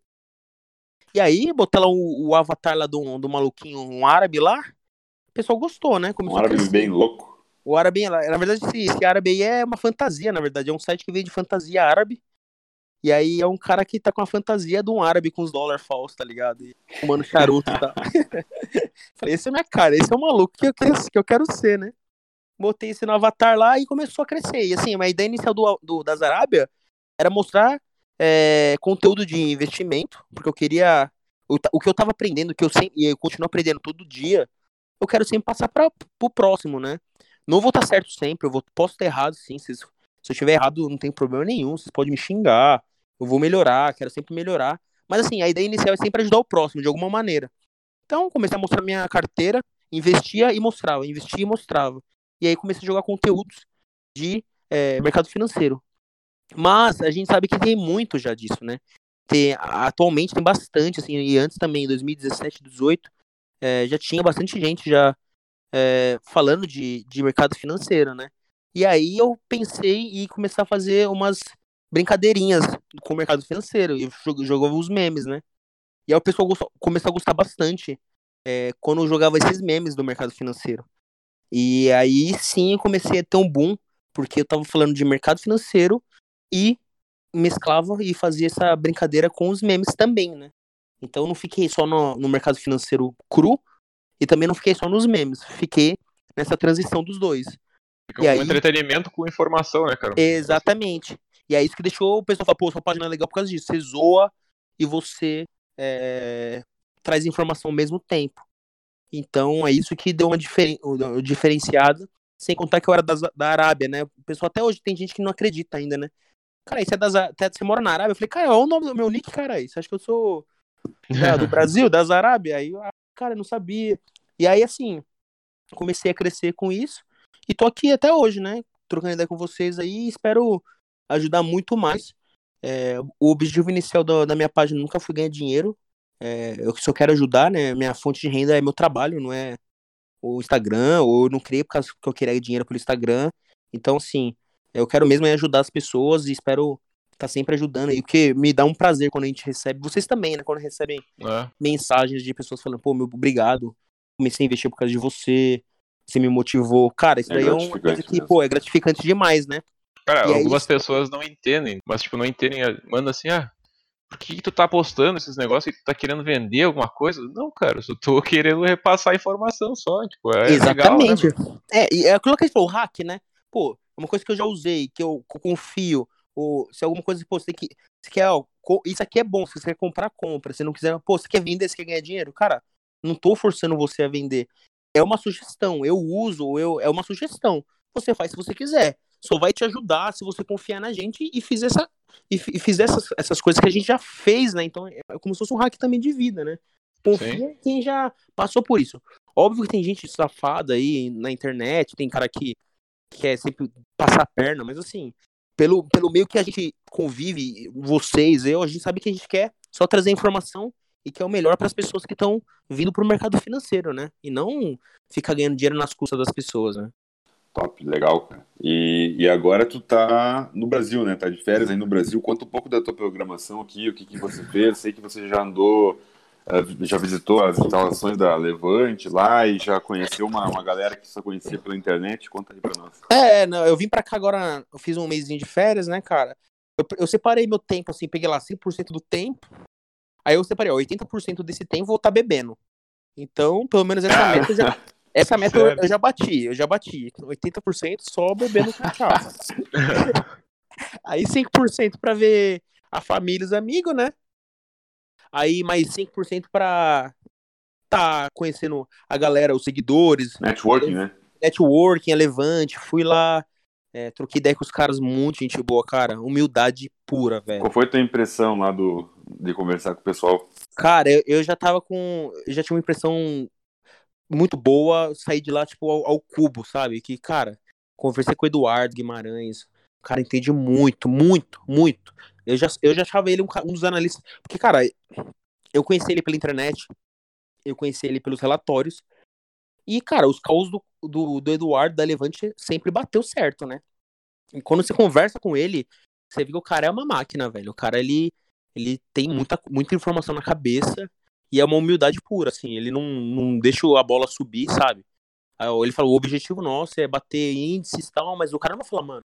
E aí, botei lá o, o avatar lá do, do maluquinho, um árabe lá. O pessoal gostou, né? Começou um árabe bem louco. O árabe, na verdade, esse, esse árabe aí é uma fantasia, na verdade. É um site que veio de fantasia árabe. E aí é um cara que tá com a fantasia de um árabe com os dólares falsos, tá ligado? E fumando [laughs] charuto e tal. [laughs] Falei, esse é minha cara, esse é o maluco que eu quero, que eu quero ser, né? Botei esse no avatar lá e começou a crescer. E assim, a ideia inicial do, do das Arábia era mostrar é, conteúdo de investimento, porque eu queria. O, o que eu tava aprendendo, que eu sempre. E eu continuo aprendendo todo dia, eu quero sempre passar para pro próximo, né? Não vou estar tá certo sempre, eu vou, posso estar errado sim. Se, se eu estiver errado, não tem problema nenhum. Vocês podem me xingar, eu vou melhorar, quero sempre melhorar. Mas assim, a ideia inicial é sempre ajudar o próximo, de alguma maneira. Então, comecei a mostrar minha carteira, investia e mostrava, investia e mostrava. E aí comecei a jogar conteúdos de é, mercado financeiro. Mas a gente sabe que tem muito já disso, né? Tem, atualmente tem bastante, assim, e antes também, em 2017, 2018, é, já tinha bastante gente já é, falando de, de mercado financeiro, né? E aí eu pensei em começar a fazer umas brincadeirinhas com o mercado financeiro. E jogava os memes, né? E aí o pessoal gostou, começou a gostar bastante é, quando eu jogava esses memes do mercado financeiro. E aí sim eu comecei a ter um boom, porque eu tava falando de mercado financeiro e mesclava e fazia essa brincadeira com os memes também, né? Então eu não fiquei só no, no mercado financeiro cru e também não fiquei só nos memes. Fiquei nessa transição dos dois. Fica e um aí... entretenimento com informação, né, cara? Exatamente. E é isso que deixou o pessoal falar, pô, sua página é legal por causa disso. Você zoa e você é, traz informação ao mesmo tempo. Então é isso que deu uma diferen diferenciada. Sem contar que eu era da, da Arábia, né? O pessoal até hoje tem gente que não acredita ainda, né? Cara, você, é das, você mora na Arábia? Eu falei, cara, olha o nome do meu nick, cara. Você acha que eu sou é, do [laughs] Brasil, das Arábia? Aí, ah, cara, eu não sabia. E aí, assim, comecei a crescer com isso. E tô aqui até hoje, né? Trocando ideia com vocês aí. Espero ajudar muito mais. É, o objetivo inicial da, da, minha página nunca foi ganhar dinheiro. É, eu só quero ajudar, né? Minha fonte de renda é meu trabalho, não é o Instagram, ou eu não criei por causa que eu queria dinheiro pelo Instagram. Então, assim, eu quero mesmo ajudar as pessoas e espero estar tá sempre ajudando aí, porque me dá um prazer quando a gente recebe, vocês também, né? Quando recebem é. mensagens de pessoas falando, pô, meu, obrigado, comecei a investir por causa de você, você me motivou. Cara, isso é daí é uma coisa que, mesmo. pô, é gratificante demais, né? Cara, e algumas aí... pessoas não entendem, mas, tipo, não entendem, manda assim, ah, por que, que, tu tá postando esses negócios e tu tá querendo vender alguma coisa? Não, cara, eu só tô [laughs] querendo repassar informação só, tipo, é Exatamente. Legal, né? É, e é aquilo que a gente falou, o hack, né? Pô, uma coisa que eu já usei, que eu, confio, ou se alguma coisa, pô, você tem que, você quer, ó, isso aqui é bom, se você quer comprar, compra, se não quiser, pô, você quer vender, você quer ganhar dinheiro, cara, não tô forçando você a vender, é uma sugestão, eu uso, eu, é uma sugestão, você faz se você quiser, só vai te ajudar se você confiar na gente e fizer, essa, e, e fizer essas, essas coisas que a gente já fez, né? Então é como se fosse um hack também de vida, né? Confia em quem já passou por isso. Óbvio que tem gente safada aí na internet, tem cara que quer sempre passar a perna, mas assim, pelo, pelo meio que a gente convive, vocês, eu, a gente sabe que a gente quer só trazer informação e que é o melhor para as pessoas que estão vindo para o mercado financeiro, né? E não ficar ganhando dinheiro nas custas das pessoas, né? Top, legal, cara. E, e agora tu tá no Brasil, né? Tá de férias aí no Brasil. Conta um pouco da tua programação aqui, o que, que você fez. Sei que você já andou, já visitou as instalações da Levante lá e já conheceu uma, uma galera que só conhecia pela internet. Conta aí pra nós. É, não, eu vim pra cá agora, eu fiz um mêsinho de férias, né, cara? Eu, eu separei meu tempo, assim, peguei lá 100% do tempo. Aí eu separei, ó, 80% desse tempo vou estar tá bebendo. Então, pelo menos essa [laughs] meta já, essa meta eu, eu, já bati, eu já bati. 80% só bebendo cachaça. [laughs] Aí 5% para ver a família e os amigos, né? Aí mais 5% para tá conhecendo a galera, os seguidores. Networking, né? Networking, é Levante. Fui lá, é, troquei ideia com os caras, muito gente boa, cara. Humildade pura, velho. Qual foi a tua impressão lá do, de conversar com o pessoal? Cara, eu, eu já tava com. Eu já tinha uma impressão muito boa sair de lá, tipo, ao, ao, cubo, sabe? Que, cara, conversei com o Eduardo Guimarães, o cara entende muito, muito, muito. Eu já, eu já achava ele um, um dos analistas. Porque, cara, eu conheci ele pela internet, eu conheci ele pelos relatórios. E, cara, os calls do, do, do Eduardo da Levante sempre bateu certo, né? E quando você conversa com ele, você vê que o cara é uma máquina, velho. O cara, ele, ele tem muita, muita informação na cabeça e é uma humildade pura, assim. Ele não, não deixa a bola subir, sabe? Ele falou, o objetivo nosso é bater índices e tal, mas o cara não fala, mano,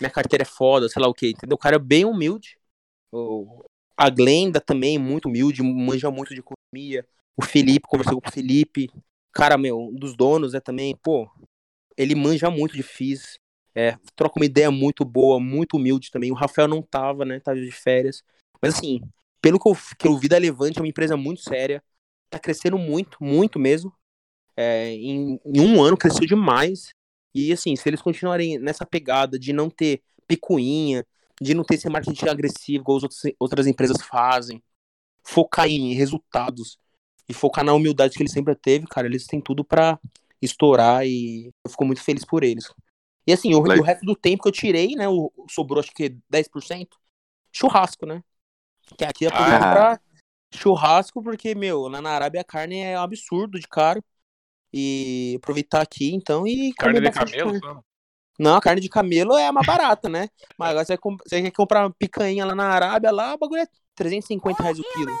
minha carteira é foda, sei lá o que, entendeu? O cara é bem humilde. A Glenda também, muito humilde, manja muito de economia. O Felipe, conversou com o Felipe. Cara, meu, um dos donos é também, pô, ele manja muito de FIS. É, troca uma ideia muito boa, muito humilde também. O Rafael não tava, né? Tava de férias. Mas assim, pelo que eu, que eu vi da Levante, é uma empresa muito séria. Tá crescendo muito, muito mesmo. É, em, em, um ano cresceu demais. E assim, se eles continuarem nessa pegada de não ter picuinha, de não ter esse marketing agressivo, igual as outras, empresas fazem, focar em resultados e focar na humildade que ele sempre teve, cara, eles têm tudo para estourar e eu fico muito feliz por eles. E assim, o, o resto do tempo que eu tirei, né, o, sobrou acho que 10%, churrasco, né? Que aqui é ah. pra churrasco, porque, meu, lá na Arábia a carne é um absurdo de caro. E aproveitar aqui, então, e Carne de camelo. Não, a carne de camelo é mais barata, né? Mas agora você, você quer comprar uma picanha lá na Arábia, lá o bagulho é 350 reais o quilo.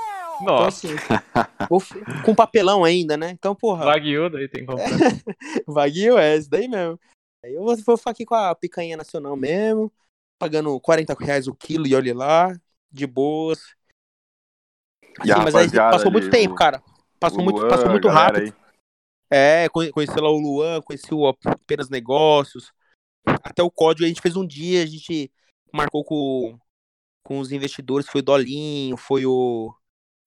Nossa. Então, assim, com papelão ainda, né? Então, porra. Wagyu daí tem que comprar. [laughs] Wagyu é esse daí mesmo. Aí eu vou, vou ficar aqui com a picanha nacional mesmo, pagando 40 reais o quilo e olha lá de boas. Assim, mas aí passou muito tempo, cara. Passou Luan, muito, passou muito rápido. Aí. É, conheci lá o Luan, conheci o Apenas Negócios. Até o código a gente fez um dia, a gente marcou com, com os investidores, foi o Dolinho, foi o,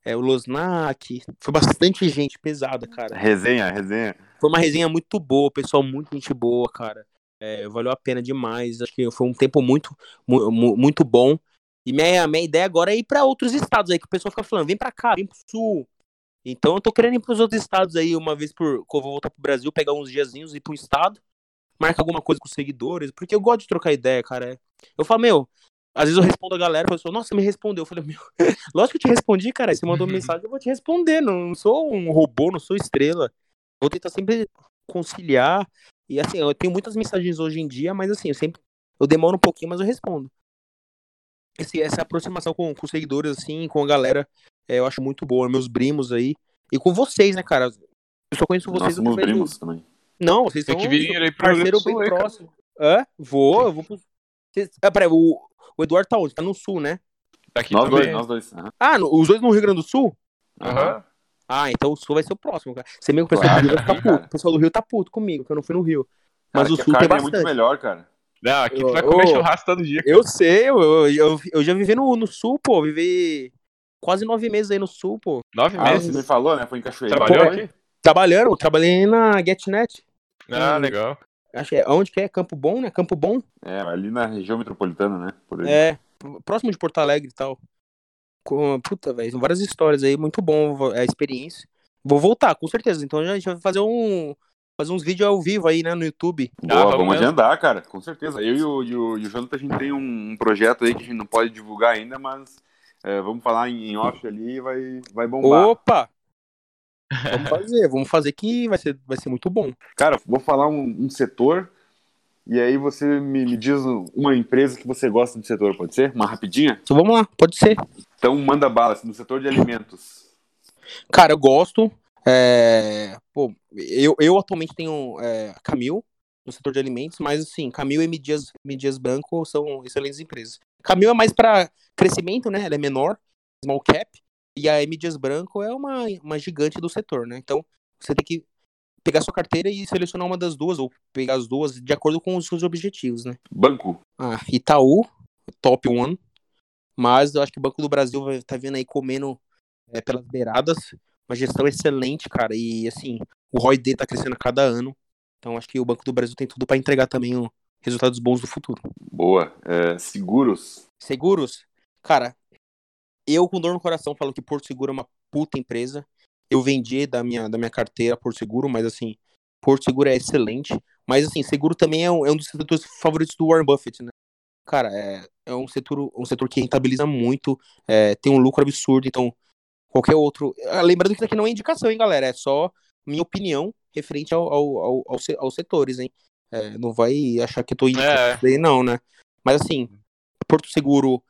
é, o Losnak, foi bastante gente pesada, cara. Resenha, resenha. Foi uma resenha muito boa, pessoal muito gente boa, cara. É, valeu a pena demais. Acho que foi um tempo muito, mu- mu- muito bom. E minha, minha ideia agora é ir pra outros estados aí, que o pessoal fica falando, vem pra cá, vem pro sul. Então eu tô querendo ir pros outros estados aí, uma vez por. Que eu vou voltar pro Brasil, pegar uns diazinhos e ir pro estado, marcar alguma coisa com os seguidores, porque eu gosto de trocar ideia, cara. Eu falo, meu, às vezes eu respondo a galera, a pessoa, nossa, você me respondeu. Eu falei, meu, [laughs] lógico que eu te respondi, cara. Você mandou mensagem, eu vou te responder. Não, não sou um robô, não sou estrela. Vou tentar sempre conciliar. E assim, eu tenho muitas mensagens hoje em dia, mas assim, eu sempre. Eu demoro um pouquinho, mas eu respondo. Esse, essa aproximação com, com os seguidores, assim, com a galera, é, eu acho muito boa. Meus primos aí. E com vocês, né, cara? Eu só conheço vocês Nós somos primos também. Não, vocês Tem são que vir aí pro parceiro bem aí, cara. próximo. Hã? Vou, eu vou pro. Vocês... Ah, peraí, o, o Eduardo tá onde? Tá no sul, né? Tá aqui Nós também. dois, nós dois. Aham. Ah, no- os dois no Rio Grande do Sul? Aham. Ah, então o sul vai ser o próximo, cara. Você mesmo que o pessoal Claro, do Rio vai ficar cara. puto. O pessoal do Rio tá puto comigo, que eu não fui no Rio. Mas Cara, o sul a tem carne é muito bastante. melhor, cara. Não, aqui tu vai comer ô. churrasco todo dia. Eu sei, eu, eu, eu, eu já vivi no, no sul, pô. Vivi quase nove meses aí no sul, pô. Nove Ah, meses. você me falou, né? Foi em Cachoeira. Trabalhou Foi? aqui? Trabalhando, trabalhei na GetNet. Ah, Hum. legal. Acho que é. Onde que é? Campo Bom, né? Campo Bom? É, ali na região metropolitana, né? É, próximo de Porto Alegre e tal. Com, puta, velho, são várias histórias aí, muito bom a experiência. Vou voltar, com certeza. Então a gente vai fazer um. Fazer uns vídeos ao vivo aí, né, no YouTube. Boa, Ah, vamos, vamos agendar, cara, com certeza. Eu e o, e o, e o Jonathan, a gente tem um, projeto aí que a gente não pode divulgar ainda, mas é, vamos falar em, em off ali e vai, vai bombar. Opa! Vamos fazer, vamos fazer que vai ser, vai ser muito bom. Cara, vou falar um, um setor e aí você me, me diz uma empresa que você gosta do setor, pode ser? Uma rapidinha? Então vamos lá, pode ser. Então manda bala, assim, no setor de alimentos. Cara, eu gosto. É, pô, eu, eu atualmente tenho é, Camil no setor de alimentos, mas assim, Camil e Midias, Midias Branco são excelentes empresas. Camil é mais para crescimento, né? Ela é menor, small cap, e a Midias Branco é uma, uma gigante do setor, né? Então, você tem que pegar sua carteira e selecionar uma das duas, ou pegar as duas de acordo com os seus objetivos, né? Banco. Ah, Itaú, top one. Mas eu acho que o Banco do Brasil vai tá vindo aí comendo é, pelas beiradas. Uma gestão excelente, cara. E assim, o ROI dele tá crescendo a cada ano. Então acho que o Banco do Brasil tem tudo para entregar também resultados bons no futuro. Boa. É, seguros. Seguros? Cara, eu com dor no coração falo que Porto Seguro é uma puta empresa. Eu vendi da minha, da minha carteira Porto Seguro, mas assim, Porto Seguro é excelente. Mas assim, seguro também é um, é um dos setores favoritos do Warren Buffett, né? Cara, é, é um, setor, um setor que rentabiliza muito, é, tem um lucro absurdo, então qualquer outro. Ah, Lembrando que isso aqui não é indicação, hein, galera? É só minha opinião referente ao, ao, ao- ao aos setores, hein? É, não vai achar que eu tô indicando É. não, né? Mas assim, Porto Seguro,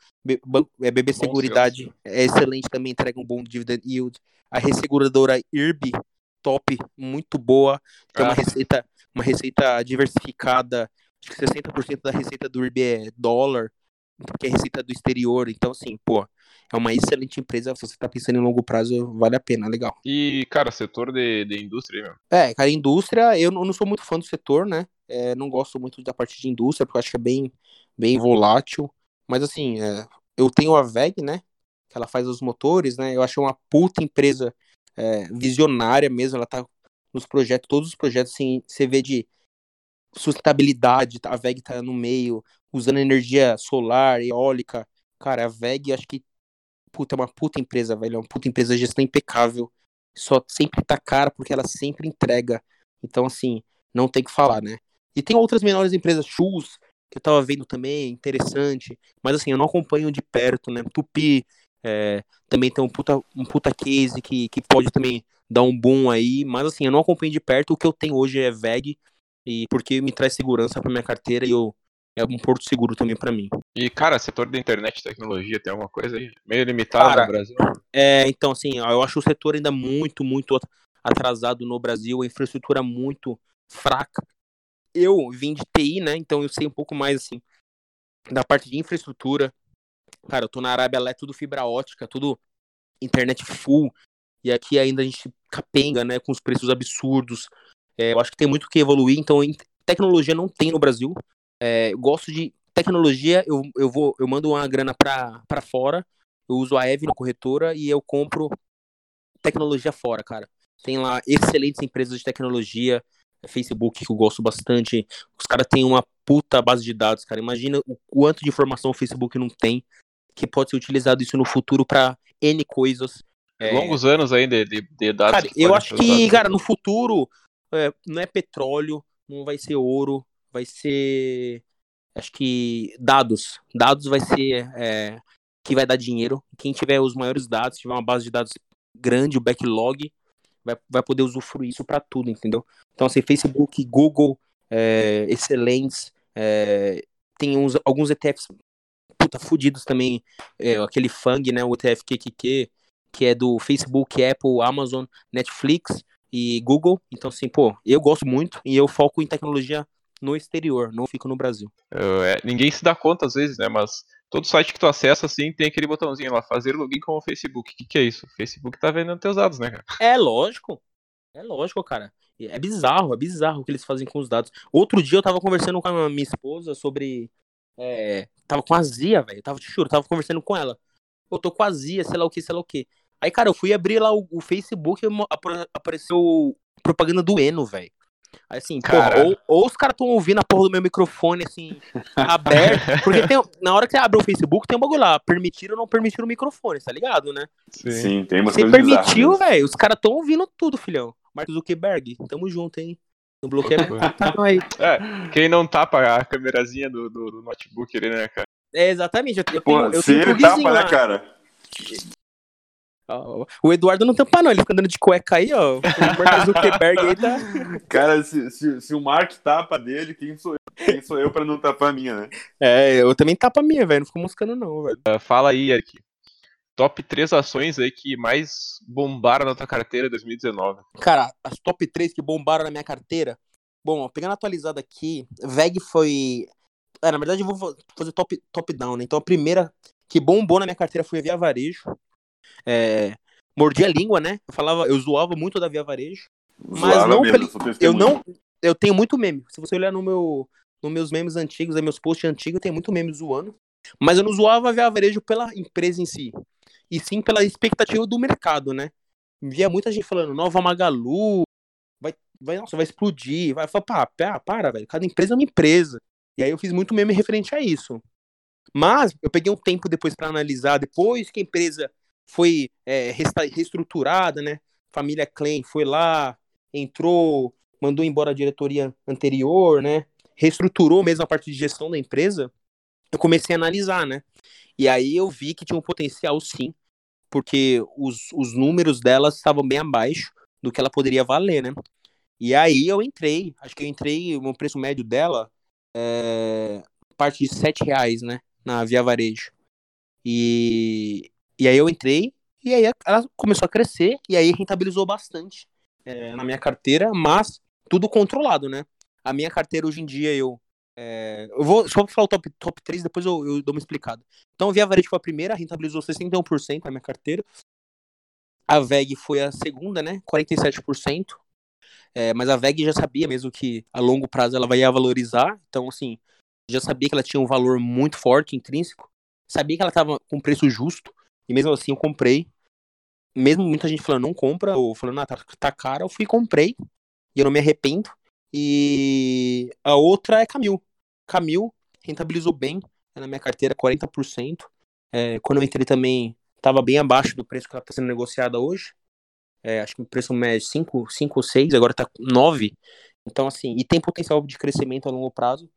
é, BB Bom Seguridade é excelente também, entrega um bom dividend yield. A resseguradora IRB, top, muito boa. Tem uma Ah. receita, uma receita diversificada. Acho que 60% da receita do IRB é dólar, que é receita do exterior. Então, assim, pô, é uma excelente empresa. Se você tá pensando em longo prazo, vale a pena, legal. E, cara, setor de, de indústria, meu. É, cara, indústria, eu não não sou muito fã do setor, né? É, não gosto muito da parte de indústria, porque eu acho que é bem, bem volátil. Mas assim, é, eu tenho a VEG, né? Que ela faz os motores, né? Eu acho uma puta empresa é, visionária mesmo. Ela tá nos projetos, todos os projetos, assim, você vê de sustentabilidade, tá? a VEG tá no meio, usando energia solar, eólica. Cara, a VEG, acho que, puta, é uma puta empresa, velho. É uma puta empresa, a gestão impecável. Só sempre tá cara porque ela sempre entrega. Então, assim, não tem que falar, né? E tem outras menores empresas, Shoes, que eu tava vendo também, interessante. Mas assim, eu não acompanho de perto, né? Tupi é, também tem um puta, um puta case que, que pode também dar um boom aí. Mas assim, eu não acompanho de perto. O que eu tenho hoje é VEG, e porque me traz segurança pra minha carteira e eu, é um porto seguro também pra mim. E, cara, setor de internet e tecnologia, tem alguma coisa aí? Meio limitado Cara, no Brasil. É, então, assim, eu acho o setor ainda muito, muito atrasado no Brasil, a infraestrutura muito fraca. Eu vim de TI, né? Então eu sei um pouco mais, assim, da parte de infraestrutura. Cara, eu tô na Arábia lá, é tudo fibra ótica, tudo internet full. E aqui ainda a gente capenga, né? Com os preços absurdos. É, eu acho que tem muito que evoluir. Então, tecnologia não tem no Brasil. É, eu gosto de tecnologia, eu, eu vou, eu mando uma grana pra fora eu uso a Eve na corretora e eu compro tecnologia fora, cara. Tem lá excelentes empresas de tecnologia, Facebook, que eu gosto bastante. Os caras têm uma puta base de dados, cara. Imagina o quanto de informação o Facebook não tem, que pode ser utilizado isso no futuro para N coisas. É... Longos anos ainda de, de dados. Cara, eu acho que, cara, no futuro é, não é petróleo, não vai ser ouro, vai ser. Acho que dados. Dados vai ser é, que vai dar dinheiro. Quem tiver os maiores dados, tiver uma base de dados grande, o backlog, vai, vai poder usufruir isso para tudo, entendeu? Então, assim, Facebook, Google, é, Excelentes, é, tem uns, alguns ETFs puta fudidos também, é, aquele FANG, né, o ETF QQQ, que é do Facebook, Apple, Amazon, Netflix e Google. Então, assim, pô, eu gosto muito e eu foco em tecnologia no exterior, não fico no Brasil. É, ninguém se dá conta às vezes, né? Mas todo site que tu acessa, assim, tem aquele botãozinho lá, fazer login com o Facebook. O que, que é isso? O Facebook tá vendendo teus dados, né, cara? É lógico. É lógico, cara. É bizarro, é bizarro o que eles fazem com os dados. Outro dia eu tava conversando com a minha esposa sobre. É, tava com azia, velho. Tava, te juro, tava conversando com ela. Eu tô com azia, sei lá o que, sei lá o que. Aí, cara, eu fui abrir lá o, o Facebook e apareceu propaganda do Eno, velho. Aí, assim, porra, ou, ou, os caras estão ouvindo a porra do meu microfone, assim, aberto. [laughs] Porque tem, na hora que você abre o Facebook, tem um bagulho lá, permitir ou não permitir o microfone, tá ligado, né? Sim, Sim tem uma Você permitiu, velho, os caras estão ouvindo tudo, filhão. Marcos Zuckerberg, tamo junto, hein? Não bloqueia aí. É, quem não tapa a câmerazinha do, do, do notebook ali, né, cara? É, exatamente. Eu, eu Pô, tenho, eu tenho um tapa, né, cara? O Eduardo não tampa, não. Ele fica andando de cueca aí, ó. O Mark Zuckerberg aí tá. [laughs] Cara, se, se, se, o Mark tapa dele, quem sou eu? Quem sou eu pra não tapar a minha, né? É, eu também tapo a minha, velho. Não fico moscando, não, velho. Uh, fala aí, Eric. Top 3 ações aí que mais bombaram na tua carteira em 2019. Cara, as top 3 que bombaram na minha carteira. Bom, pegando atualizado aqui, VEG foi. É, na verdade, eu vou fazer top, top down, né? Então a primeira que bombou na minha carteira foi a Via Varejo é, mordia a língua, né? Eu falava, eu zoava muito da Via Varejo. Mas não, mesmo, eu não, eu tenho muito meme. Se você olhar no meu, nos meus memes antigos, nos meus posts antigos, tem muito meme zoando. Mas eu não zoava a Via Varejo pela empresa em si, e sim pela expectativa do mercado, né? Via muita gente falando, nova Magalu, vai, vai, nossa, vai explodir. Vai falar, pá, pá, para, velho. Cada empresa é uma empresa. E aí eu fiz muito meme referente a isso. Mas eu peguei um tempo depois para analisar, depois que a empresa foi é, reestruturada, né? Família Klein foi lá, entrou, mandou embora a diretoria anterior, né? Reestruturou mesmo a parte de gestão da empresa. Eu comecei a analisar, né? E aí eu vi que tinha um potencial sim, porque os, os números delas estavam bem abaixo do que ela poderia valer, né? E aí eu entrei, acho que eu entrei, o preço médio dela é parte de sete reais, né? Na Via Varejo. E, e aí eu entrei, e aí ela começou a crescer, e aí rentabilizou bastante é, na minha carteira, mas tudo controlado, né? A minha carteira hoje em dia eu. É, eu vou só falar o top, top 3, depois eu, eu dou uma explicada. Então, a Via Varejo foi a primeira, rentabilizou 61% na minha carteira. A VEG foi a segunda, né? 47%. É, mas a VEG já sabia mesmo que a longo prazo ela vai valorizar. Então, assim, já sabia que ela tinha um valor muito forte, intrínseco. Sabia que ela estava com preço justo. E mesmo assim eu comprei. Mesmo muita gente falando não compra, ou falando, ah, tá, tá caro, eu fui e comprei. E eu não me arrependo. E a outra é Camil. Camil rentabilizou bem na minha carteira, 40%. É, quando eu entrei também, estava bem abaixo do preço que ela está sendo negociada hoje. É, acho que o preço médio 5, 5 ou 6, agora está 9. Então, assim, e tem potencial de crescimento a longo prazo.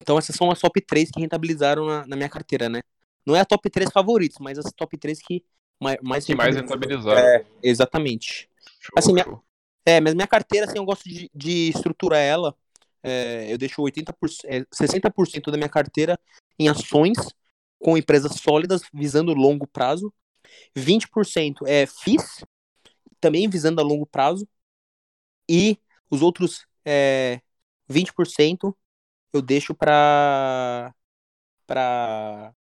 Então, essas são as top 3 que rentabilizaram na, na minha carteira, né? Não é a top 3 favoritos, mas as top 3 que mais, mais, que mais rentabilizaram. É, exatamente. Show, assim, minha, é, mas minha carteira, assim, eu gosto de, de estruturar ela. É, eu deixo 80%, é, 60% da minha carteira em ações com empresas sólidas, visando longo prazo. 20% é FIIs, também visando a longo prazo. E os outros é, 20% eu deixo para para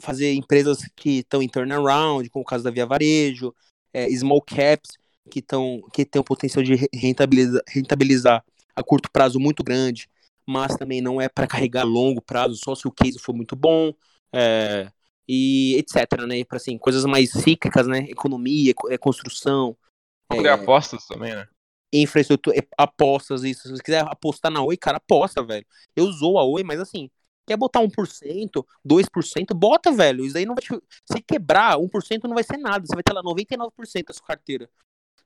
fazer empresas que estão em turnaround, como o caso da Via Varejo, é, small caps, que, tão, que tem o potencial de rentabilizar, rentabilizar a curto prazo muito grande, mas também não é para carregar a longo prazo, só se o case for muito bom, é, e etc, né, para assim, coisas mais cíclicas, né, economia, é, construção. É, apostas também, né? infraestrutura, apostas, isso. Se você quiser apostar na Oi, cara, aposta, velho. Eu usou a Oi, mas assim, quer botar 1%, 2%, bota, velho. Isso aí não vai te... Se quebrar, 1% não vai ser nada. Você vai ter lá 99% da sua carteira.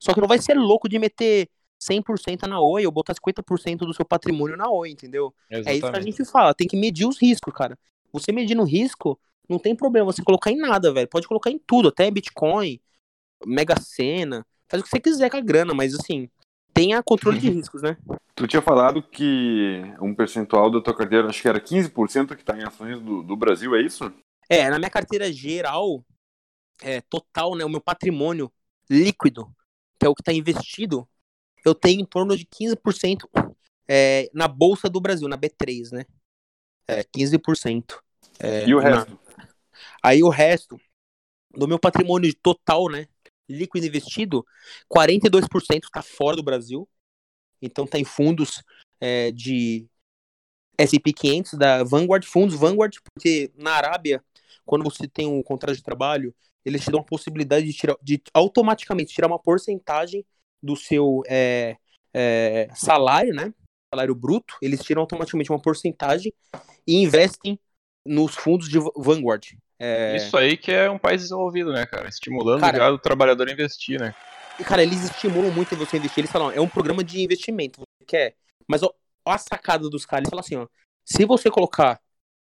Só que não vai ser louco de meter 100% na Oi ou botar 50% do seu patrimônio na Oi, entendeu? Exatamente. É isso que a gente fala, tem que medir os riscos, cara. Você medindo risco, não tem problema você colocar em nada, velho. Pode colocar em tudo, até Bitcoin, Mega Sena, faz o que você quiser com a grana, mas assim, tenha controle de [clears throat] riscos, né? Tu tinha falado que um percentual da tua carteira, acho que era 15% que está em ações do, do Brasil, é isso? É, na minha carteira geral, é, total, né, o meu patrimônio líquido, que é o que está investido, eu tenho em torno de 15% é, na Bolsa do Brasil, na B3, né? É, 15%. É, e o resto? Na... Aí o resto do meu patrimônio total, né? Líquido investido, 42% está fora do Brasil. Então tá em fundos é, de S&P 500 da Vanguard, fundos Vanguard, porque na Arábia, quando você tem um contrato de trabalho, eles te dão a possibilidade de, tirar, de automaticamente tirar uma porcentagem do seu é, é, salário, né? Salário bruto, eles tiram automaticamente uma porcentagem e investem nos fundos de Vanguard. É... Isso aí que é um país desenvolvido, né, cara? Estimulando cara, o trabalhador a investir, né? Cara, eles estimulam muito você investir. Eles falam, é um programa de investimento, você quer. Mas ó, ó a sacada dos caras, eles falam assim, ó. Se você colocar.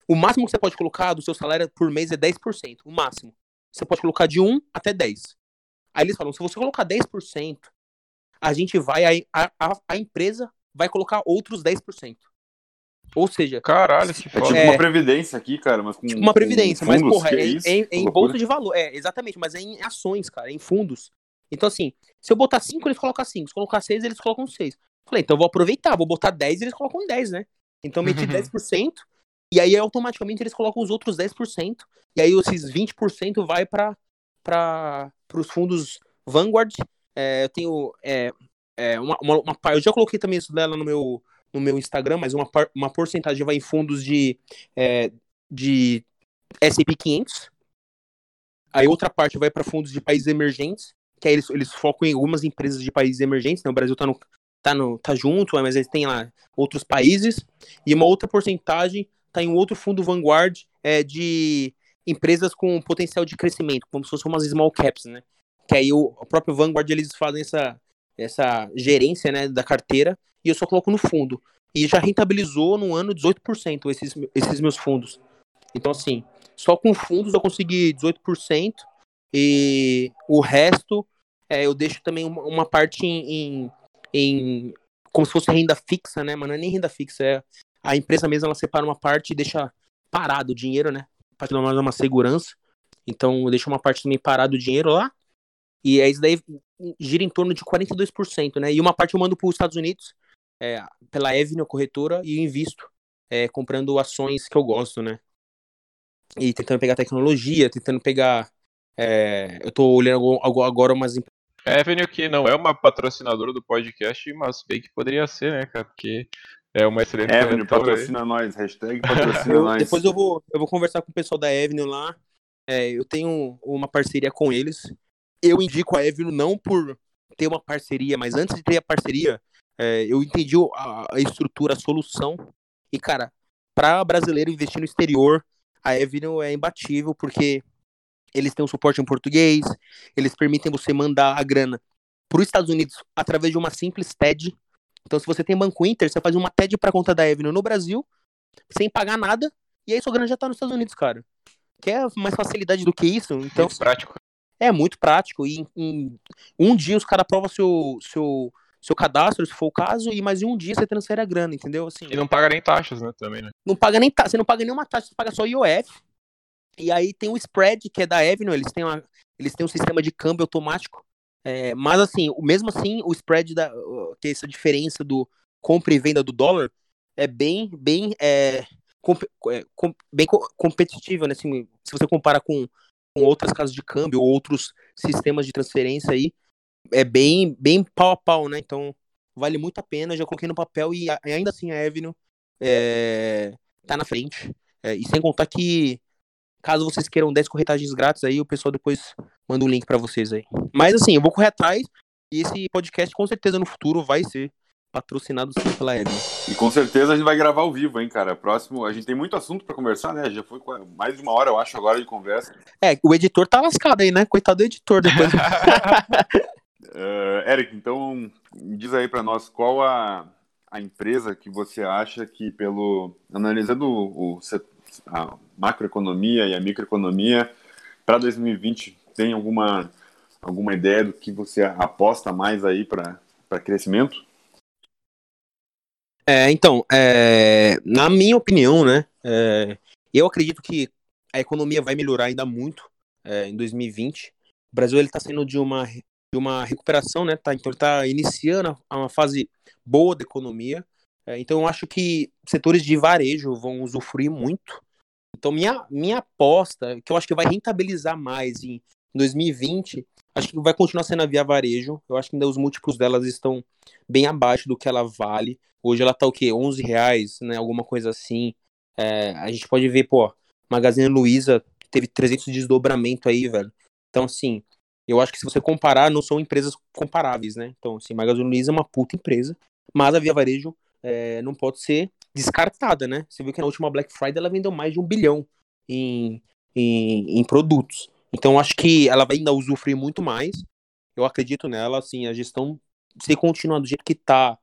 O máximo que você pode colocar do seu salário por mês é 10%. O máximo. Você pode colocar de 1 até 10. Aí eles falam, se você colocar 10%, a gente vai, a, a, a empresa vai colocar outros 10%. Ou seja. Caralho, que É tipo é, uma previdência aqui, cara. Mas com, tipo uma previdência, mas, porra, é, é, é, é em bolsa de valor. É, exatamente, mas é em ações, cara, é em fundos. Então, assim, se eu botar 5, eles colocam 5. Se colocar 6, eles colocam 6. Falei, então eu vou aproveitar, vou botar 10 e eles colocam 10, né? Então eu meti uhum. 10%, e aí automaticamente eles colocam os outros 10%, e aí esses 20% vai para os fundos Vanguard, é, eu tenho é, é, uma, uma, uma, eu já coloquei também isso dela no meu, no meu Instagram, mas uma, uma porcentagem vai em fundos de, é, de S&P 500. Aí outra parte vai para fundos de países emergentes, que aí eles, eles focam em algumas empresas de países emergentes, né? O Brasil tá, no, tá, no, tá junto, mas eles têm lá outros países. E uma outra porcentagem tá em um outro fundo Vanguard é, de empresas com potencial de crescimento, como se fossem umas small caps, né? que aí o, o próprio Vanguard eles fazem essa, essa gerência né, da carteira e eu só coloco no fundo. E já rentabilizou no ano 18% esses, esses meus fundos. Então, assim, só com fundos eu consegui 18% e o resto é, eu deixo também uma, uma parte em, em, em, como se fosse renda fixa, né? Mas não é nem renda fixa, é a empresa mesmo ela separa uma parte e deixa parado o dinheiro, né? Para dar uma segurança. Então eu deixo uma parte também parado o dinheiro lá e é isso daí gira em torno de 42%, né? E uma parte eu mando para os Estados Unidos, é, pela Avenue, corretora, e invisto, é, comprando ações que eu gosto, né? E tentando pegar tecnologia, tentando pegar. É, eu tô olhando agora umas Avenue que não é uma patrocinadora do podcast, mas bem que poderia ser, né, cara? Porque é uma excelente. Avenue patrocina aí. nós, hashtag patrocina [laughs] eu, nós. Depois eu vou, eu vou conversar com o pessoal da Avenue lá. É, eu tenho uma parceria com eles eu indico a Evino não por ter uma parceria, mas antes de ter a parceria, é, eu entendi a, a, estrutura, a solução. E, cara, para brasileiro investir no exterior, a Evino é imbatível, porque eles têm um suporte em português, eles permitem você mandar a grana para os Estados Unidos através de uma simples TED. Então, se você tem Banco Inter, você faz uma TED para conta da Evino no Brasil, sem pagar nada, e aí sua grana já está nos Estados Unidos, cara. Quer mais facilidade do que isso? Então, Muito prático. É muito prático. E em, em um dia os caras aprovam seu, seu, seu cadastro, se for o caso, e mais em um dia você transfere a grana, entendeu? Assim, e não paga nem taxas, né? Também, né? Não paga nem taxa, você não paga nenhuma taxa, você paga só IOF. E aí tem o spread, que é da Avenue, eles têm, uma, eles têm um sistema de câmbio automático. É, mas assim, mesmo assim, o spread da. Que é essa diferença do compra e venda do dólar é bem, bem, é, comp, é, com, bem competitivo, né? Assim, se você compara com com outras casas de câmbio, outros sistemas de transferência aí, é bem, bem pau a pau, né? Então, vale muito a pena. Já coloquei no papel e ainda assim a Avenue é, tá na frente. É, e sem contar que, caso vocês queiram 10 corretagens grátis aí, o pessoal depois manda o um link para vocês aí. Mas assim, eu vou correr atrás. E esse podcast, com certeza, no futuro vai ser patrocinado sim pela Evelyn. E com certeza a gente vai gravar ao vivo, hein, cara. Próximo, a gente tem muito assunto para conversar, né? Já foi mais de uma hora, eu acho, agora de conversa. É, o editor tá lascado aí, né? Coitado do editor depois. uh, [laughs] [laughs] Eric, então diz aí para nós qual a, a empresa que você acha que, pelo analisando o, o a macroeconomia e a microeconomia para 2020, tem alguma alguma ideia do que você aposta mais aí para crescimento? É, então, é, na minha opinião, né, é, eu acredito que a economia vai melhorar ainda muito é, em 2020. O Brasil está saindo de uma, de uma recuperação, né? Tá, então está iniciando uma fase boa da economia. É, então eu acho que setores de varejo vão usufruir muito. Então minha, minha aposta, que eu acho que vai rentabilizar mais em 2020, acho que vai continuar sendo a Via Varejo. Eu acho que ainda os múltiplos delas estão bem abaixo do que ela vale. Hoje ela tá o quê? 11 reais, né? Alguma coisa assim. É, a gente pode ver, pô, Magazine Luiza teve 300 de desdobramento aí, velho. Então, assim, eu acho que se você comparar, não são empresas comparáveis, né? Então, assim, Magazine Luiza é uma puta empresa, mas a Via Varejo é, não pode ser descartada, né? Você viu que na última Black Friday ela vendeu mais de um bilhão em, em, em produtos. Então, acho que ela vai ainda usufruir muito mais. Eu acredito nela, assim, a gestão, se continuar do jeito que tá,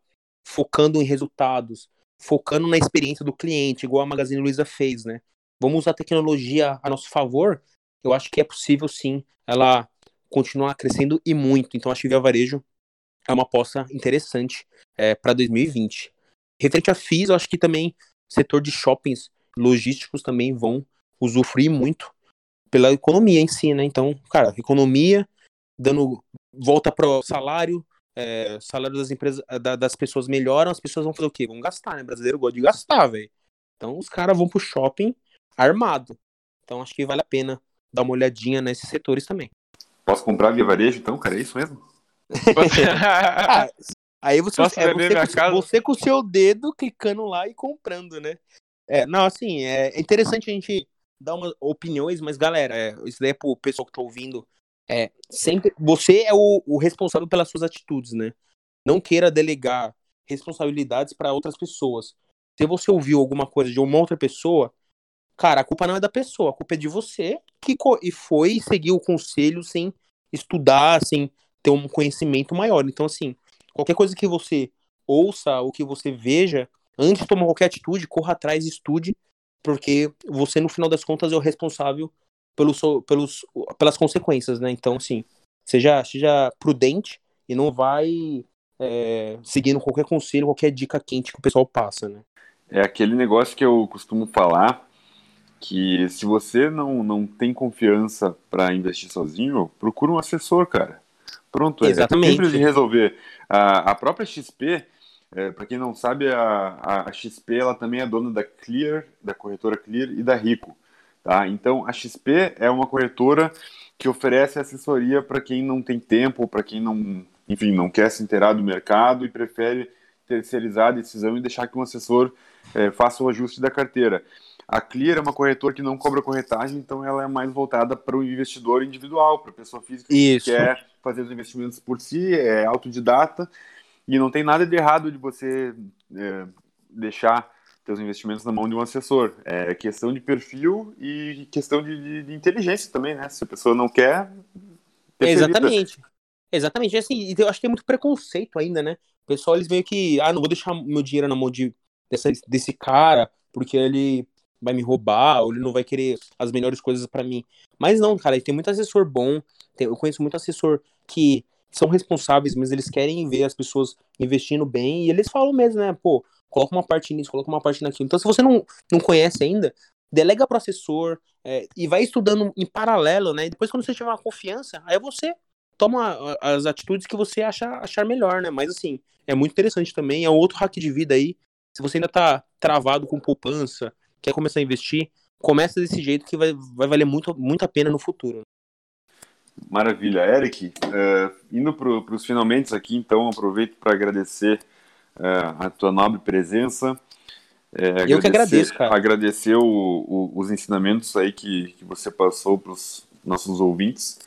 focando em resultados, focando na experiência do cliente, igual a Magazine Luiza fez, né? Vamos usar a tecnologia a nosso favor. Eu acho que é possível sim ela continuar crescendo e muito. Então acho que Via Varejo é uma aposta interessante é, para 2020. Referente a FIIs, eu acho que também setor de shoppings logísticos também vão usufruir muito pela economia em si, né? Então, cara, economia dando volta para o salário, é, salário das empresas, da, das pessoas melhoram, as pessoas vão fazer o quê? Vão gastar, né? O brasileiro gosta de gastar, velho. Então os caras vão pro shopping armado. Então acho que vale a pena dar uma olhadinha nesses setores também. Posso comprar via varejo então, cara? É isso mesmo? [laughs] [laughs] ah, aí você, Posso é, você, com, você com o seu dedo clicando lá e comprando, né? É, não, assim, é interessante a gente dar umas opiniões, mas galera, é, isso daí é pro pessoal que tá ouvindo é, sempre você é o, o responsável pelas suas atitudes, né? Não queira delegar responsabilidades para outras pessoas. Se você ouviu alguma coisa de uma outra pessoa, cara, a culpa não é da pessoa, a culpa é de você que e foi seguir o conselho sem estudar, sem ter um conhecimento maior. Então, assim, qualquer coisa que você ouça ou que você veja, antes de tomar qualquer atitude, corra atrás estude, porque você, no final das contas, é o responsável pelos, pelos, pelas consequências, né? Então, assim, seja, seja prudente e não vai é, seguindo qualquer conselho, qualquer dica quente que o pessoal passa, né? É aquele negócio que eu costumo falar que se você não, não tem confiança para investir sozinho, procura um assessor, cara. Pronto, é Exatamente. é simples de resolver. A, a própria XP, é, para quem não sabe, a, a XP ela também é dona da Clear, da corretora Clear e da Rico. Tá? Então, a XP é uma corretora que oferece assessoria para quem não tem tempo, para quem não, enfim, não quer se inteirar do mercado e prefere terceirizar a decisão e deixar que um assessor é, faça o ajuste da carteira. A Clear é uma corretora que não cobra corretagem, então ela é mais voltada para o investidor individual, para a pessoa física Isso. que quer fazer os investimentos por si, é autodidata, e não tem nada de errado de você é, deixar teus investimentos na mão de um assessor. É questão de perfil e questão de, de, de inteligência também, né? Se a pessoa não quer. Exatamente. Exatamente. Assim, eu acho que tem muito preconceito ainda, né? O pessoal, eles meio que, ah, não vou deixar meu dinheiro na mão de, dessa, desse cara, porque ele vai me roubar, ou ele não vai querer as melhores coisas para mim. Mas não, cara, tem muito assessor bom, tem, eu conheço muito assessor que são responsáveis, mas eles querem ver as pessoas investindo bem, e eles falam mesmo, né, pô, coloca uma parte nisso, coloca uma parte naquilo. Então, se você não, não conhece ainda, delega para assessor é, e vai estudando em paralelo, né? E depois, quando você tiver uma confiança, aí você toma as atitudes que você achar, achar melhor, né? Mas, assim, é muito interessante também. É um outro hack de vida aí. Se você ainda tá travado com poupança, quer começar a investir, começa desse jeito que vai, vai valer muito, muito a pena no futuro. Maravilha. Eric, uh, indo para os finalmente aqui, então, aproveito para agradecer é, a tua nobre presença. É, eu que agradeço, cara. Agradecer o, o, os ensinamentos aí que, que você passou para os nossos ouvintes.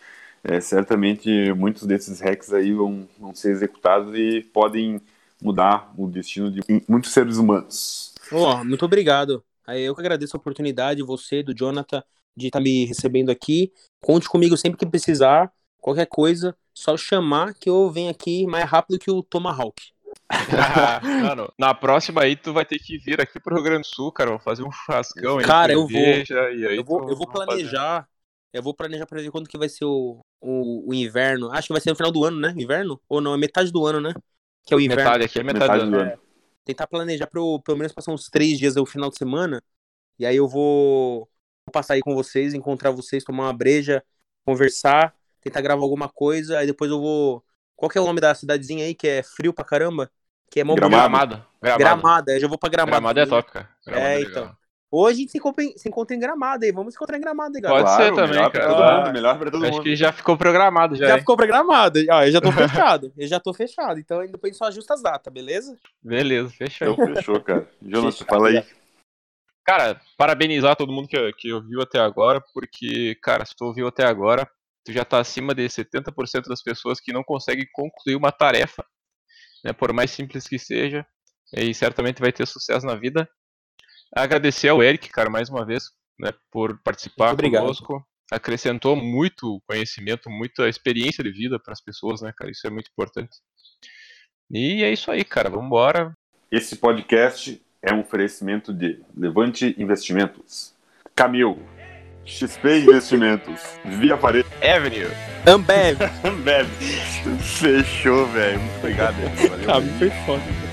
é, certamente muitos desses hacks aí vão, vão ser executados e podem mudar o destino de muitos seres humanos. Oh, muito obrigado. Eu que agradeço a oportunidade, você, do Jonathan, de estar tá me recebendo aqui. Conte comigo sempre que precisar. Qualquer coisa, só chamar que eu venho aqui mais rápido que o Tomahawk. [laughs] mano, na próxima aí tu vai ter que vir aqui pro Rio Grande do Sul, cara. Vou fazer um churrascão Cara, eu vou. eu vou, eu vou planejar. Fazer. Eu vou planejar pra ver quando que vai ser o, o, o, inverno. Acho que vai ser no final do ano, né? Inverno? Ou não? É metade do ano, né? Que é o inverno. Metade aqui é metade, metade do ano. É, tentar planejar eu, pelo menos passar uns três dias no final de semana. E aí eu vou, vou passar aí com vocês, encontrar vocês, tomar uma breja, conversar, tentar gravar alguma coisa. Aí depois eu vou. Qual que é o nome da cidadezinha aí que é frio pra caramba? Que é mó Gramada. Gramada. Gramada. Eu já vou pra Gramada. Gramada é top, cara. Gramada é, é então. Hoje a gente se encontra, em, se encontra em Gramado aí. Vamos se encontrar em Gramado aí, galera. Pode claro, ser também, melhor cara. Pra todo mundo, melhor pra todo Acho mundo. que já ficou programado já. Já ficou programado. Ó, eu já tô [laughs] fechado. eu já tô fechado. Então depois a gente só ajusta as datas, beleza? Beleza, fechou. Então fechou, cara. Jonas, fala aí. Cara, parabenizar todo mundo que, que ouviu até agora, porque, cara, se tu ouviu até agora, tu já tá acima de 70% das pessoas que não conseguem concluir uma tarefa, né, por mais simples que seja, e certamente vai ter sucesso na vida. Agradecer ao Eric, cara, mais uma vez, né, por participar conosco. Acrescentou muito conhecimento, muita experiência de vida para as pessoas, né, cara? Isso é muito importante. E é isso aí, cara. Vamos embora. Esse podcast é um oferecimento de Levante Investimentos, Camil, XP Investimentos, Via Parede, Avenue, Ambev. [laughs] Ambev. Fechou, velho. Muito obrigado. [laughs] Valeu. Ah, foi foda.